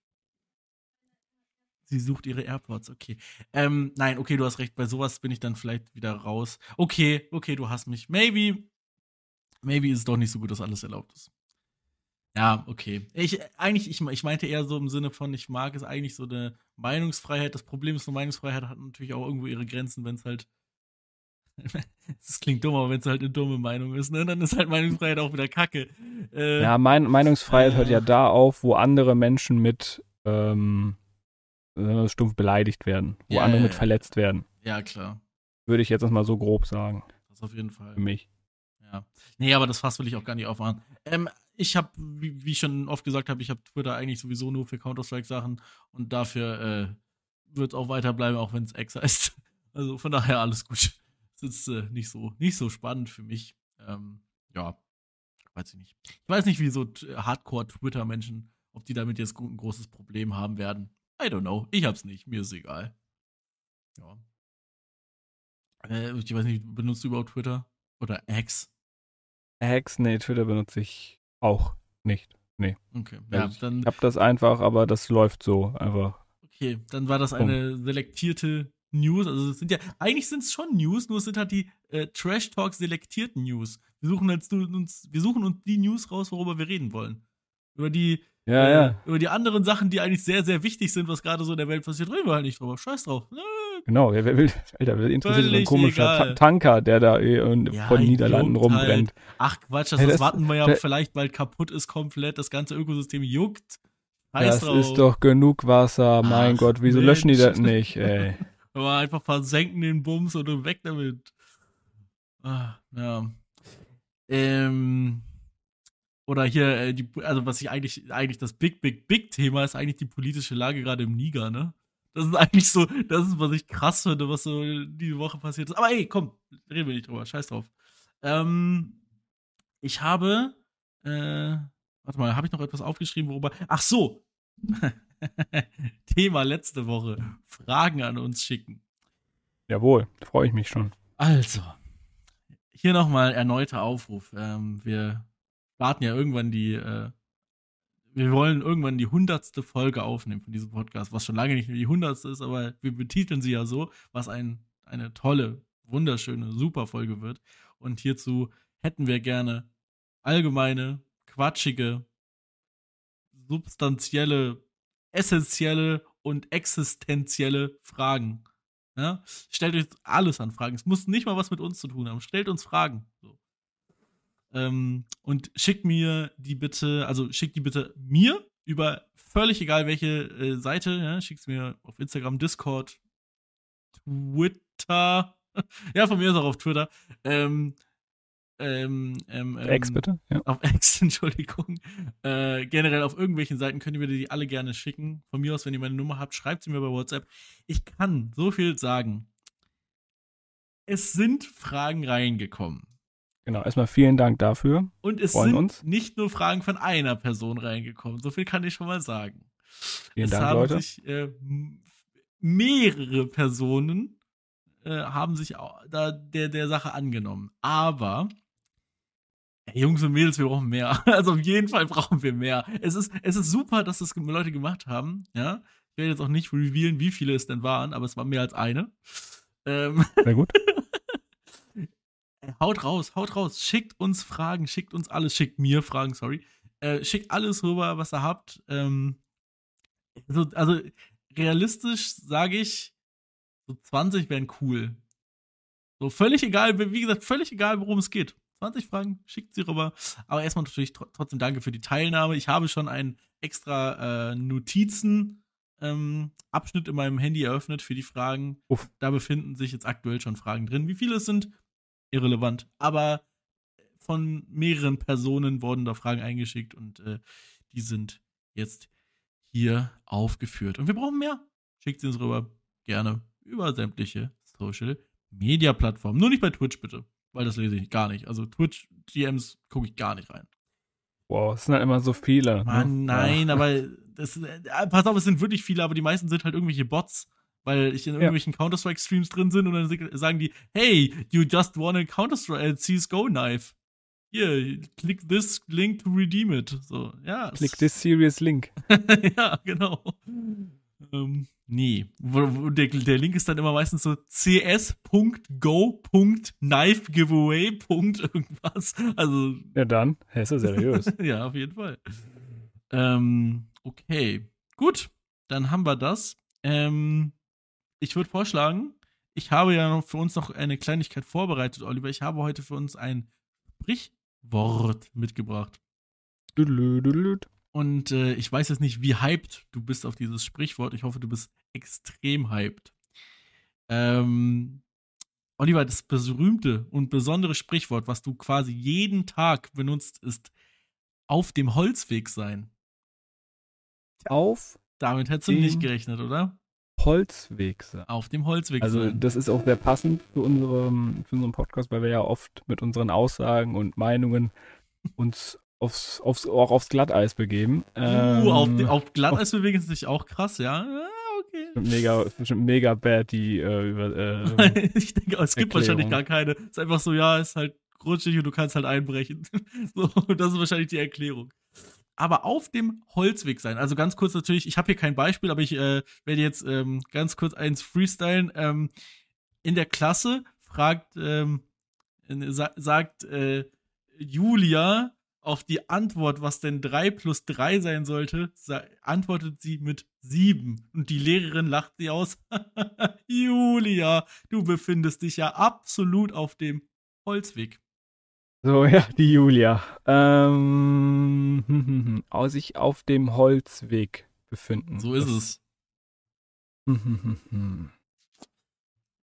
S1: Sie sucht ihre AirPods, okay. Ähm, nein, okay, du hast recht, bei sowas bin ich dann vielleicht wieder raus. Okay, okay, du hast mich. Maybe, maybe ist es doch nicht so gut, dass alles erlaubt ist. Ja, okay. Ich, eigentlich, ich, ich meinte eher so im Sinne von, ich mag es eigentlich so eine Meinungsfreiheit. Das Problem ist, eine Meinungsfreiheit hat natürlich auch irgendwo ihre Grenzen, wenn es halt. Das klingt dumm, aber wenn es halt eine dumme Meinung ist, ne, dann ist halt Meinungsfreiheit auch wieder Kacke. Äh,
S2: Ja, mein, Meinungsfreiheit
S1: Äh.
S2: hört ja da auf, wo andere Menschen mit ähm, äh, stumpf beleidigt werden, wo
S1: Ja,
S2: andere mit verletzt werden.
S1: ja, klar.
S2: Würde ich jetzt mal so grob sagen,
S1: Das auf jeden Fall.
S2: für mich.
S1: Ja. Nee, aber das Fass will ich auch gar nicht aufmachen. Ähm, ich habe, wie, wie ich schon oft gesagt habe, ich habe Twitter eigentlich sowieso nur für Counter-Strike-Sachen und dafür äh, wird es auch weiterbleiben, auch wenn es X heißt. Also von daher alles gut. Das ist äh, nicht, so, nicht so spannend für mich. Ähm, ja, weiß ich nicht. Ich weiß nicht, wie so t- Hardcore-Twitter-Menschen, ob die damit jetzt ein großes Problem haben werden. I don't know. Ich hab's nicht. Mir ist egal. Ja. Äh, ich weiß nicht, benutzt du überhaupt Twitter? Oder X?
S2: Hacks, nee, Twitter benutze ich auch nicht.
S1: Okay, ja,
S2: Also ich
S1: dann,
S2: Ich hab das einfach, aber das läuft so einfach.
S1: okay, dann war das eine selektierte News. Also es sind ja, eigentlich sind es schon News, nur es sind halt die äh, Trash Talk selektierten News. Wir suchen jetzt uns, wir suchen uns die News raus, worüber wir reden wollen. Über die,
S2: Ja,
S1: äh,
S2: ja.
S1: über die anderen Sachen, die eigentlich sehr, sehr wichtig sind, was gerade so in der Welt passiert, reden wir halt nicht drüber. Scheiß drauf. Nö.
S2: Genau, wer, wer will, Alter, wer interessiert so ein komischer Ta. Tanker, der da eh
S1: Ja,
S2: vor den Niederlanden
S1: juckt
S2: rumbrennt.
S1: Ach Quatsch, das,
S2: Hey,
S1: das warten wir ja
S2: der-
S1: vielleicht bald kaputt ist komplett. Das ganze Ökosystem juckt. Scheiß
S2: Das
S1: drauf.
S2: ist doch genug Wasser, mein
S1: Ach,
S2: Gott, wieso löschen die das
S1: Mensch.
S2: nicht, ey?
S1: Aber einfach versenken den Bums und weg damit. Ah, ja. Ähm, oder hier, äh, die, also was ich eigentlich, eigentlich das Big, Big, Big Thema ist eigentlich die politische Lage gerade im Niger, ne? Das ist eigentlich so, das ist, was ich krass finde, was so diese Woche passiert ist. Aber ey, komm, reden wir nicht drüber, scheiß drauf. Ähm, ich habe, äh, warte mal, habe ich noch etwas aufgeschrieben, worüber, ach so, Thema letzte Woche, Fragen an uns schicken.
S2: Jawohl, freue ich mich schon.
S1: Also, hier nochmal erneuter Aufruf. Ähm, wir warten ja irgendwann die, äh, wir wollen irgendwann die hundertste Folge aufnehmen von diesem Podcast, was schon lange nicht mehr die hundertste ist, aber wir betiteln sie ja so, was ein, eine tolle, wunderschöne, super Folge wird. Und hierzu hätten wir gerne allgemeine, quatschige, substanzielle, essentielle und existenzielle Fragen. Ja? Stellt euch alles an Fragen. Es muss nicht mal was mit uns zu tun haben. Stellt uns Fragen. So. Ähm, und schickt mir die bitte, also schickt die bitte mir über völlig egal welche äh, Seite. Ja? Schickt es mir auf Instagram, Discord, Twitter. ja, von mir ist auch auf Twitter. Ähm, ähm, ähm, ähm,
S2: Ex, bitte? Ja.
S1: auf X, Entschuldigung. Äh, generell auf irgendwelchen Seiten könnt ihr mir die alle gerne schicken. Von mir aus, wenn ihr meine Nummer habt, schreibt sie mir bei WhatsApp. Ich kann so viel sagen. Es sind Fragen reingekommen.
S2: Genau, erstmal vielen Dank dafür.
S1: Und es
S2: Freuen
S1: sind
S2: uns.
S1: nicht nur Fragen von einer Person reingekommen. So viel kann ich schon mal sagen.
S2: Vielen
S1: es
S2: Dank,
S1: haben
S2: Leute.
S1: sich äh, mehrere Personen äh, haben sich da der, der Sache angenommen. Aber Jungs und Mädels, wir brauchen mehr. Also auf jeden Fall brauchen wir mehr. Es ist, es ist super, dass das Leute gemacht haben. Ja, ich werde jetzt auch nicht revealen, wie viele es denn waren, aber es war mehr als eine. Ähm,
S2: Sehr gut.
S1: haut raus, haut raus. Schickt uns Fragen, schickt uns alles, schickt mir Fragen, sorry. Äh, schickt alles rüber, was ihr habt. Ähm, also, also realistisch sage ich, so 20 wären cool. So völlig egal, wie gesagt, völlig egal, worum es geht. 20 Fragen, schickt sie rüber. Aber erstmal natürlich tr trotzdem danke für die Teilnahme. Ich habe schon einen extra äh, Notizen ähm, Abschnitt in meinem Handy eröffnet für die Fragen.
S2: Uff.
S1: Da befinden sich jetzt aktuell schon Fragen drin. Wie viele es sind, irrelevant. Aber von mehreren Personen wurden da Fragen eingeschickt und äh, die sind jetzt hier aufgeführt. Und wir brauchen mehr. Schickt sie uns rüber. Gerne über sämtliche Social Media Plattformen. Nur nicht bei Twitch, bitte. Weil das lese ich gar nicht. Also Twitch DMs gucke ich gar nicht rein.
S2: Wow, es sind halt immer so viele.
S1: Mann,
S2: ne?
S1: nein,
S2: Ja.
S1: aber das, äh, pass auf, es sind wirklich viele, aber die meisten sind halt irgendwelche Bots, weil ich in irgendwelchen Counter-Strike-Streams drin sind und dann sagen die, hey, you just won a Counter-Strike äh, CSGO Knife. Here, click this link to redeem it. So, ja.
S2: Click this serious link.
S1: ja, genau. Ähm, nee. Der, der Link ist dann immer meistens so cs.go.knife-giveaway. irgendwas. Also,
S2: Ja dann, hä, ist ja seriös.
S1: ja, auf jeden Fall. Ähm, okay. Gut, dann haben wir das. Ähm, ich würde vorschlagen, ich habe ja noch für uns noch eine Kleinigkeit vorbereitet, Oliver. Ich habe heute für uns ein Sprichwort mitgebracht. Und äh, ich weiß jetzt nicht, wie hyped du bist auf dieses Sprichwort. Ich hoffe, du bist extrem hyped. Ähm, Oliver, das berühmte und besondere Sprichwort, was du quasi jeden Tag benutzt, ist auf dem Holzweg sein.
S2: Auf
S1: Damit hättest du nicht gerechnet, oder?
S2: Holzweg sein.
S1: Auf dem Holzweg
S2: Also
S1: sein.
S2: das ist auch sehr passend für, unserem, für unseren Podcast, weil wir ja oft mit unseren Aussagen und Meinungen uns aufs, aufs, auch aufs Glatteis begeben.
S1: uh, auf,
S2: Ähm,
S1: auf Glatteis bewegen ist sich auch krass, ja. Ja, okay.
S2: mega, bestimmt mega bad, die äh, über, äh,
S1: ich denke, es gibt wahrscheinlich
S2: Erklärung.
S1: gar keine. Es ist einfach so, ja, ist halt rutschig und du kannst halt einbrechen. so, das ist wahrscheinlich die Erklärung. Aber auf dem Holzweg sein. Also ganz kurz natürlich, ich habe hier kein Beispiel, aber ich äh, werde jetzt ähm, ganz kurz eins freestylen. Ähm, in der Klasse fragt, ähm, äh, sa sagt äh, Julia auf die Antwort, was denn 3 plus 3 sein sollte, antwortet sie mit 7. Und die Lehrerin lacht sie aus. Julia, du befindest dich ja absolut auf dem Holzweg.
S2: So, ja, die Julia. Ähm, aus sich auf dem Holzweg befinden.
S1: So ist
S2: es.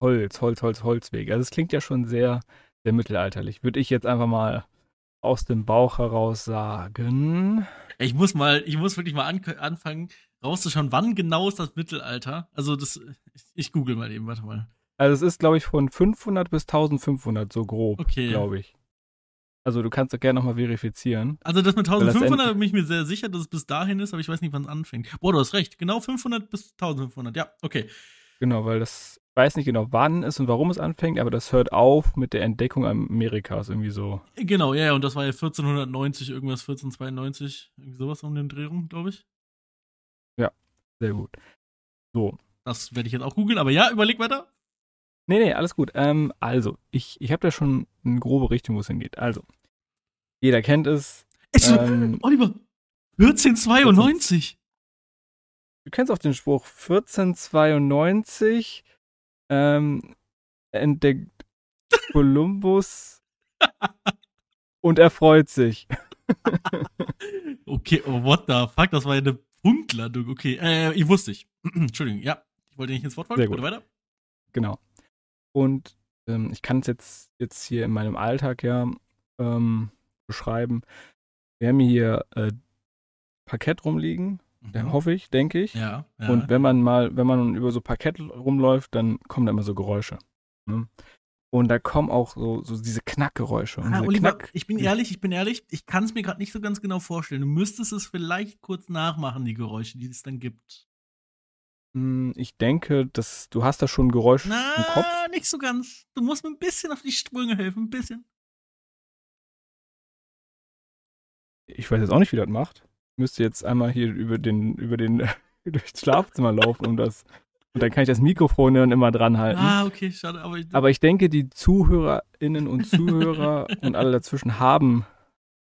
S2: Holz, Holz, Holz, Holzweg. Also es klingt ja schon sehr, sehr mittelalterlich. Würde ich jetzt einfach mal aus dem Bauch heraus sagen.
S1: Ich muss mal, ich muss wirklich mal an, anfangen, rauszuschauen, wann genau ist das Mittelalter? Also das, ich, ich google mal eben, warte mal.
S2: Also es ist, glaube ich, von 500 bis 1500 so grob, okay. glaube ich. Also du kannst das gerne nochmal verifizieren.
S1: Also das mit 1500 bin ich mir sehr sicher, dass es bis dahin ist, aber ich weiß nicht, wann es anfängt. Boah, du hast recht. Genau 500 bis 1500. Ja, okay.
S2: Genau, weil das weiß nicht genau, wann es und warum es anfängt, aber das hört auf mit der Entdeckung Amerikas irgendwie so.
S1: Genau, ja, ja, und das war ja 1490, irgendwas 1492, irgendwie sowas um den Drehung, glaube ich.
S2: Ja, sehr gut. So.
S1: Das werde ich jetzt auch googeln, aber ja, überleg weiter.
S2: Nee, nee, alles gut. Ähm, also, ich, ich habe da schon eine grobe Richtung, wo es hingeht. Also, jeder kennt es.
S1: es ähm, Oliver, 1492.
S2: Du kennst auch den Spruch 1492 ähm, entdeckt Kolumbus und er freut sich.
S1: okay, oh, what the fuck, das war ja eine Punktlandung. Okay, äh, ich wusste ich. Entschuldigung, ja, ich wollte nicht ins Wort fallen. Sehr gut. weiter.
S2: Genau. Und ähm, ich kann es jetzt, jetzt hier in meinem Alltag ja ähm, beschreiben. Wir haben hier äh, Parkett rumliegen, mhm. hoffe ich, denke ich.
S1: Ja, ja,
S2: Und wenn man mal, wenn man über so Parkett rumläuft, dann kommen da immer so Geräusche. Ne? Und da kommen auch so, so diese Knackgeräusche.
S1: Ah, Oliver, Knack ich bin ehrlich, ich bin ehrlich, ich kann es mir gerade nicht so ganz genau vorstellen. Du müsstest es vielleicht kurz nachmachen, die Geräusche, die es dann gibt.
S2: Hm, ich denke, dass du hast da schon ein Geräusch Na, im Kopf.
S1: nicht so ganz. Du musst mir ein bisschen auf die Sprünge helfen, ein bisschen.
S2: Ich weiß jetzt auch nicht, wie das macht. Ich müsste jetzt einmal hier über den, über den, durchs Schlafzimmer laufen, um das. Und dann kann ich das Mikrofon dann immer dran halten.
S1: Ah, okay, schade. Aber ich,
S2: aber ich denke, die ZuhörerInnen und Zuhörer und alle dazwischen haben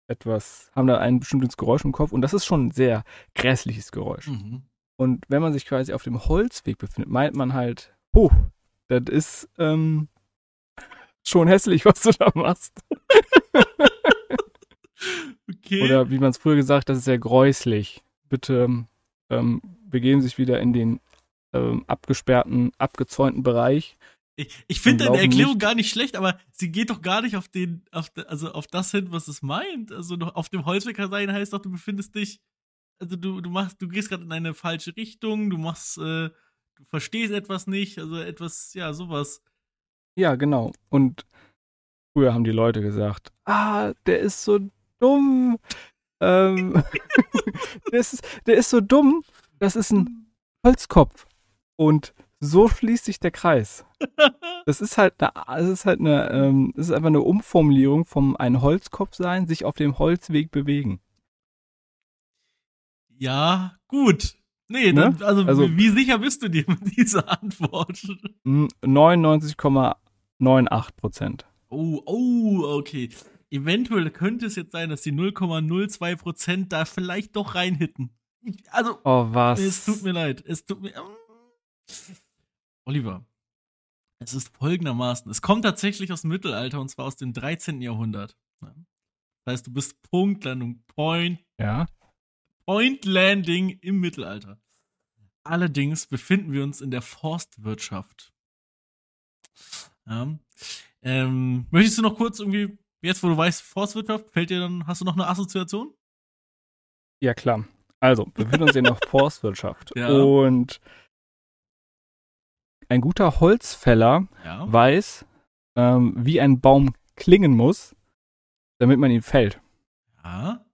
S2: etwas, haben da ein bestimmtes Geräusch im Kopf und das ist schon ein sehr grässliches Geräusch. Mhm. Und wenn man sich quasi auf dem Holzweg befindet, meint man halt, oh, das ist ähm, schon hässlich, was du da machst. okay. Oder wie man es früher gesagt hat, das ist sehr gräuslich. Bitte ähm, begeben sich wieder in den ähm, abgesperrten, abgezäunten Bereich.
S1: Ich, ich finde deine Erklärung nicht. gar nicht schlecht, aber sie geht doch gar nicht auf den, auf also auf das hin, was es meint. Also auf dem Holzweg sein heißt doch, du befindest dich also du, du machst, du gehst gerade in eine falsche Richtung, du machst, äh, du verstehst etwas nicht, also etwas, ja, sowas.
S2: Ja, genau. Und früher haben die Leute gesagt, ah, der ist so dumm. Ähm, der, ist, der ist so dumm, das ist ein Holzkopf. Und so schließt sich der Kreis. Das ist halt eine, das ist halt eine, ähm, das ist einfach eine Umformulierung vom ein Holzkopf sein, sich auf dem Holzweg bewegen.
S1: Ja, gut. Nee, ne? dann, also, also, wie sicher bist du dir mit dieser Antwort?
S2: 99,98 Prozent.
S1: Oh, oh, okay. Eventuell könnte es jetzt sein, dass die 0,02 Prozent da vielleicht doch reinhitten. Also,
S2: oh, was?
S1: es tut mir leid. Es tut mir. Oliver, es ist folgendermaßen: Es kommt tatsächlich aus dem Mittelalter und zwar aus dem 13. Jahrhundert. Das heißt, du bist Punktlandung, Point.
S2: Ja.
S1: Point Landing im Mittelalter. Allerdings befinden wir uns in der Forstwirtschaft. Ja. Ähm, möchtest du noch kurz irgendwie, jetzt wo du weißt, Forstwirtschaft, fällt dir dann, hast du noch eine Assoziation?
S2: Ja, klar. Also, wir befinden uns in der Forstwirtschaft. Ja. Und ein guter Holzfäller ja. weiß, ähm, wie ein Baum klingen muss, damit man ihn fällt.
S1: Ja.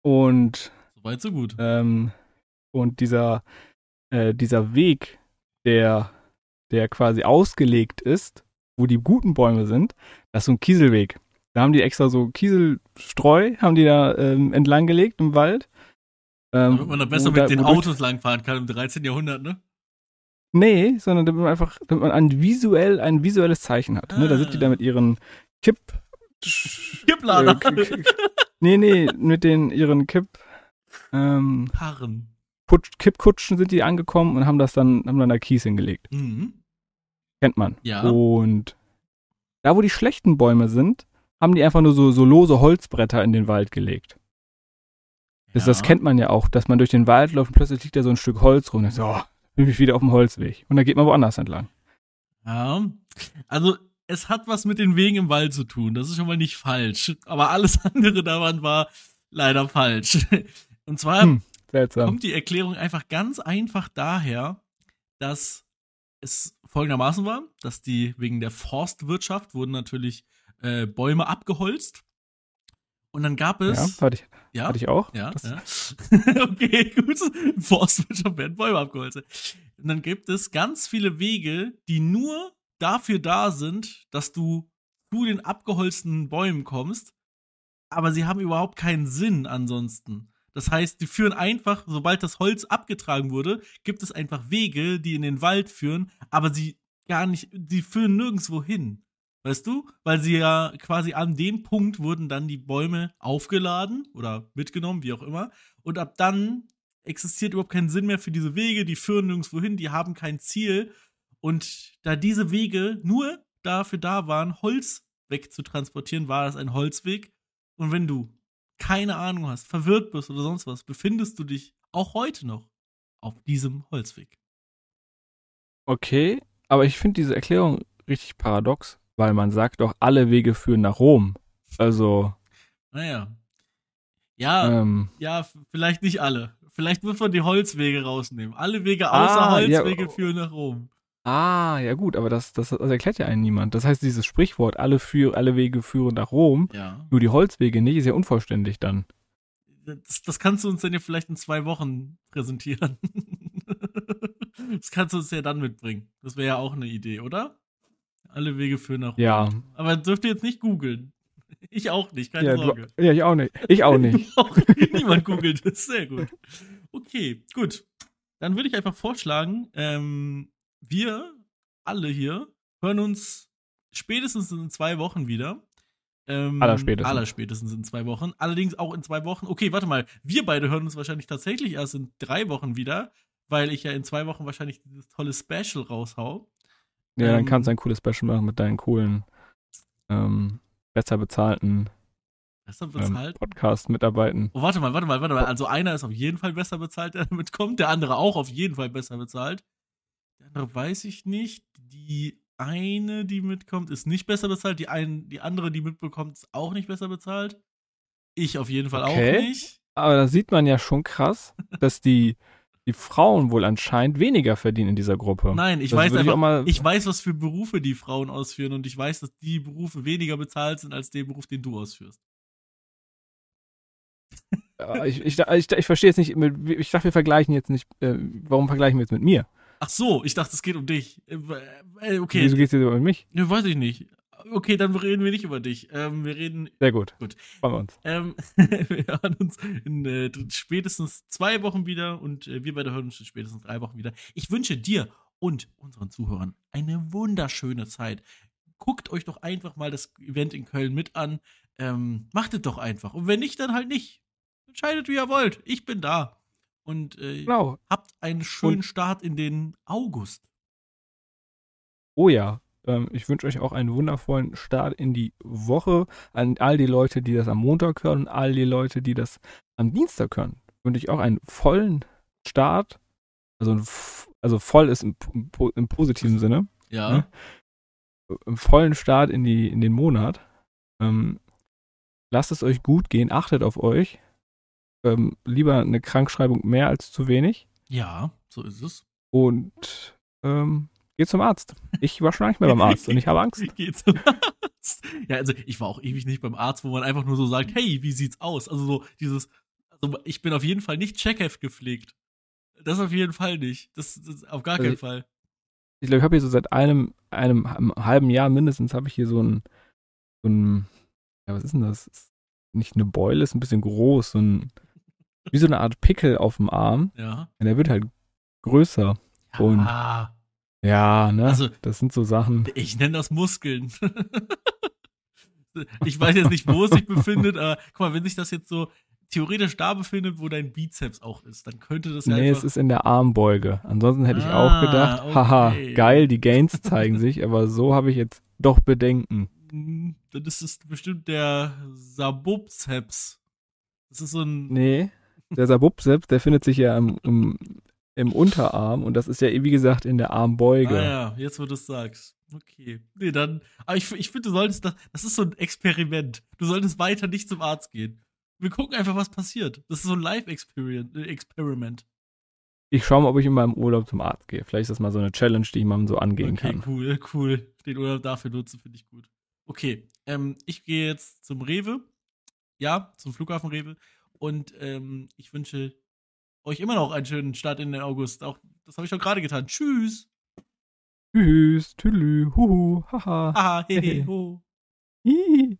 S2: Und
S1: Weit so gut.
S2: Ähm, und dieser, äh, dieser Weg, der, der quasi ausgelegt ist, wo die guten Bäume sind, das ist so ein Kieselweg. Da haben die extra so Kieselstreu, haben die da ähm, entlang gelegt im Wald.
S1: Ähm, damit man da besser mit da, den Autos langfahren kann im 13. Jahrhundert, ne?
S2: Nee, sondern damit man einfach, damit man ein visuell, ein visuelles Zeichen hat. Ah. Ne? Da sind die da mit ihren Kipp,
S1: Kipplader.
S2: Äh, nee, nee, mit den ihren Kipp. Ähm,
S1: Karren.
S2: Putsch, Kippkutschen sind die angekommen und haben das dann, haben dann da Kies hingelegt.
S1: Mhm.
S2: Kennt man.
S1: Ja.
S2: Und da, wo die schlechten Bäume sind, haben die einfach nur so, so lose Holzbretter in den Wald gelegt. Das, das
S1: Ja.
S2: kennt man ja auch, dass man durch den Wald läuft und plötzlich liegt da so ein Stück Holz rum und so, oh, bin ich wieder auf dem Holzweg. Und dann geht man woanders entlang.
S1: Ja. Also, es hat was mit den Wegen im Wald zu tun. Das ist schon mal nicht falsch. Aber alles andere daran war leider falsch. Und zwar
S2: Hm,
S1: kommt die Erklärung einfach ganz einfach daher, dass es folgendermaßen war, dass die wegen der Forstwirtschaft wurden natürlich äh, Bäume abgeholzt. Und dann gab
S2: Ja,
S1: es.
S2: hatte ich,
S1: Ja,
S2: hatte ich auch.
S1: ja, ja. okay, gut. In Forstwirtschaft werden Bäume abgeholzt. Und dann gibt es ganz viele Wege, die nur dafür da sind, dass du zu den abgeholzten Bäumen kommst, aber sie haben überhaupt keinen Sinn ansonsten. Das heißt, die führen einfach, sobald das Holz abgetragen wurde, gibt es einfach Wege, die in den Wald führen, aber sie gar nicht, die führen nirgendwo hin. Weißt du? Weil sie ja quasi an dem Punkt wurden dann die Bäume aufgeladen oder mitgenommen, wie auch immer. Und ab dann existiert überhaupt kein Sinn mehr für diese Wege, die führen nirgendwo hin, die haben kein Ziel. Und da diese Wege nur dafür da waren, Holz wegzutransportieren, war das ein Holzweg. Und wenn du keine Ahnung hast, verwirrt bist oder sonst was, befindest du dich auch heute noch auf diesem Holzweg.
S2: okay, aber ich finde diese Erklärung richtig paradox, weil man sagt doch, alle Wege führen nach Rom. Also,
S1: Naja. Ja,
S2: ähm,
S1: ja, vielleicht nicht alle. Vielleicht muss man die Holzwege rausnehmen. Alle Wege außer
S2: Ah, ja,
S1: Holzwege
S2: oh.
S1: führen nach Rom.
S2: Ah, ja gut, aber das, das, das erklärt ja einen niemand. Das heißt, dieses Sprichwort, alle, für, alle Wege führen nach Rom,
S1: Ja.
S2: nur die Holzwege nicht, ist ja unvollständig dann.
S1: Das, das kannst du uns dann ja vielleicht in zwei Wochen präsentieren. das kannst du uns ja dann mitbringen. Das wäre ja auch eine Idee, oder? Alle Wege führen nach Rom.
S2: Ja.
S1: Aber dürft ihr jetzt nicht googeln. Ich auch nicht, keine
S2: Ja,
S1: Sorge.
S2: du, ja, ich auch nicht. Ich auch nicht.
S1: Auch niemand googelt. Sehr gut. Okay, gut. Dann würde ich einfach vorschlagen, ähm, wir alle hier hören uns spätestens in zwei Wochen wieder. Ähm,
S2: Allerspätestens.
S1: Allerspätestens in zwei Wochen. Allerdings auch in zwei Wochen. Okay, warte mal. Wir beide hören uns wahrscheinlich tatsächlich erst in drei Wochen wieder, weil ich ja in zwei Wochen wahrscheinlich dieses tolle Special raushau.
S2: Ja, dann
S1: Ähm,
S2: kannst du ein cooles Special machen mit deinen coolen, ähm, besser bezahlten
S1: Besser
S2: ähm,
S1: bezahlt.
S2: Podcast-Mitarbeiten.
S1: Oh, warte mal, warte mal, warte mal. Also einer ist auf jeden Fall besser bezahlt, der damit kommt. Der andere auch auf jeden Fall besser bezahlt. Der andere weiß ich nicht. Die eine, die mitkommt, ist nicht besser bezahlt. Die, ein, die andere, die mitbekommt, ist auch nicht besser bezahlt. Ich auf jeden Fall
S2: Okay.
S1: auch nicht.
S2: Aber da sieht man ja schon krass, dass die, die Frauen wohl anscheinend weniger verdienen in dieser Gruppe.
S1: Nein, ich
S2: Das
S1: weiß
S2: ich
S1: einfach,
S2: mal-
S1: ich weiß, was für Berufe die Frauen ausführen und ich weiß, dass die Berufe weniger bezahlt sind als der Beruf, den du ausführst.
S2: Ich, ich, ich, ich verstehe jetzt nicht, ich dachte, wir vergleichen jetzt nicht, äh, warum vergleichen wir jetzt mit mir?
S1: Ach so, ich dachte, es geht um dich. Äh, äh, Okay,
S2: Wieso geht's jetzt über mich?
S1: ne, weiß ich nicht. Okay, dann reden wir nicht über dich. Ähm, wir reden
S2: Sehr gut.
S1: Gut.
S2: Freuen wir uns.
S1: Ähm, wir hören uns in äh, spätestens zwei Wochen wieder und äh, wir beide hören uns in spätestens drei Wochen wieder. Ich wünsche dir und unseren Zuhörern eine wunderschöne Zeit. Guckt euch doch einfach mal das Event in Köln mit an. Ähm, macht es doch einfach. Und wenn nicht, dann halt nicht. Entscheidet, wie ihr wollt. Ich bin da. Und äh,
S2: Genau.
S1: habt einen schönen
S2: Und-
S1: Start in den August.
S2: Oh ja. Ähm, ich wünsche euch auch einen wundervollen Start in die Woche. An all die Leute, die das am Montag hören und all die Leute, die das am Dienstag hören, wünsche ich auch einen vollen Start. Also, also voll ist im, im, im positiven Sinne.
S1: Ja.
S2: Ne? Einen vollen Start in, die, in den Monat. Ähm, lasst es euch gut gehen, achtet auf euch. Ähm, lieber eine Krankschreibung mehr als zu wenig.
S1: Ja, so ist es.
S2: Und ähm, geht zum Arzt. Ich war schon lange nicht mehr beim Arzt und ich habe Angst.
S1: Geht zum Arzt. Ja, also ich war auch ewig nicht beim Arzt, wo man einfach nur so sagt, hey, wie sieht's aus? Also so dieses, also ich bin auf jeden Fall nicht Checkheft gepflegt. Das auf jeden Fall nicht. Das, das auf gar
S2: Also
S1: keinen
S2: ich-
S1: Fall.
S2: Ich glaube, ich habe hier so seit einem, einem, einem halben Jahr mindestens habe ich hier so ein, so ein, ja, was ist denn das? Ist nicht eine Beule, ist ein bisschen groß, so ein, wie so eine Art Pickel auf dem Arm.
S1: Ja.
S2: Und der wird halt größer. Und-
S1: Ah,
S2: Ja, ne?
S1: Also-
S2: das sind so Sachen.
S1: ich nenne das Muskeln. ich weiß jetzt nicht, wo es sich befindet, aber guck mal, wenn sich das jetzt so theoretisch da befindet, wo dein Bizeps auch ist, dann könnte das ja
S2: Nee, es ist in der Armbeuge. Ansonsten hätte ich
S1: Ah,
S2: auch gedacht, haha,
S1: okay.
S2: geil, die Gains zeigen sich, aber so habe ich jetzt doch Bedenken.
S1: Hm, Dann ist es bestimmt der Sabubzeps. Das ist so ein.
S2: Nee, der Sabubseps, der findet sich ja im, im, im Unterarm und das ist ja, wie gesagt, in der Armbeuge.
S1: Ah ja, jetzt wo du es sagst. Okay. Nee, dann. Aber ich, ich finde, du solltest das. Das ist so ein Experiment. Du solltest weiter nicht zum Arzt gehen. Wir gucken einfach, was passiert. Das ist so ein Live-Experiment.
S2: Ich schaue mal, ob ich in meinem Urlaub zum Arzt gehe. Vielleicht ist das mal so eine Challenge, die ich mal so angehen
S1: Okay,
S2: kann.
S1: cool, cool. Den Urlaub dafür nutzen, finde ich gut. Okay, ähm, ich gehe jetzt zum Rewe. Ja, zum Flughafen Rewe. Und ähm, ich wünsche euch immer noch einen schönen Start in den August. Auch das habe ich doch gerade getan. Tschüss.
S2: Tschüss, tüdelü, huhu, haha.
S1: Aha, hehe, ho.
S2: Hihi.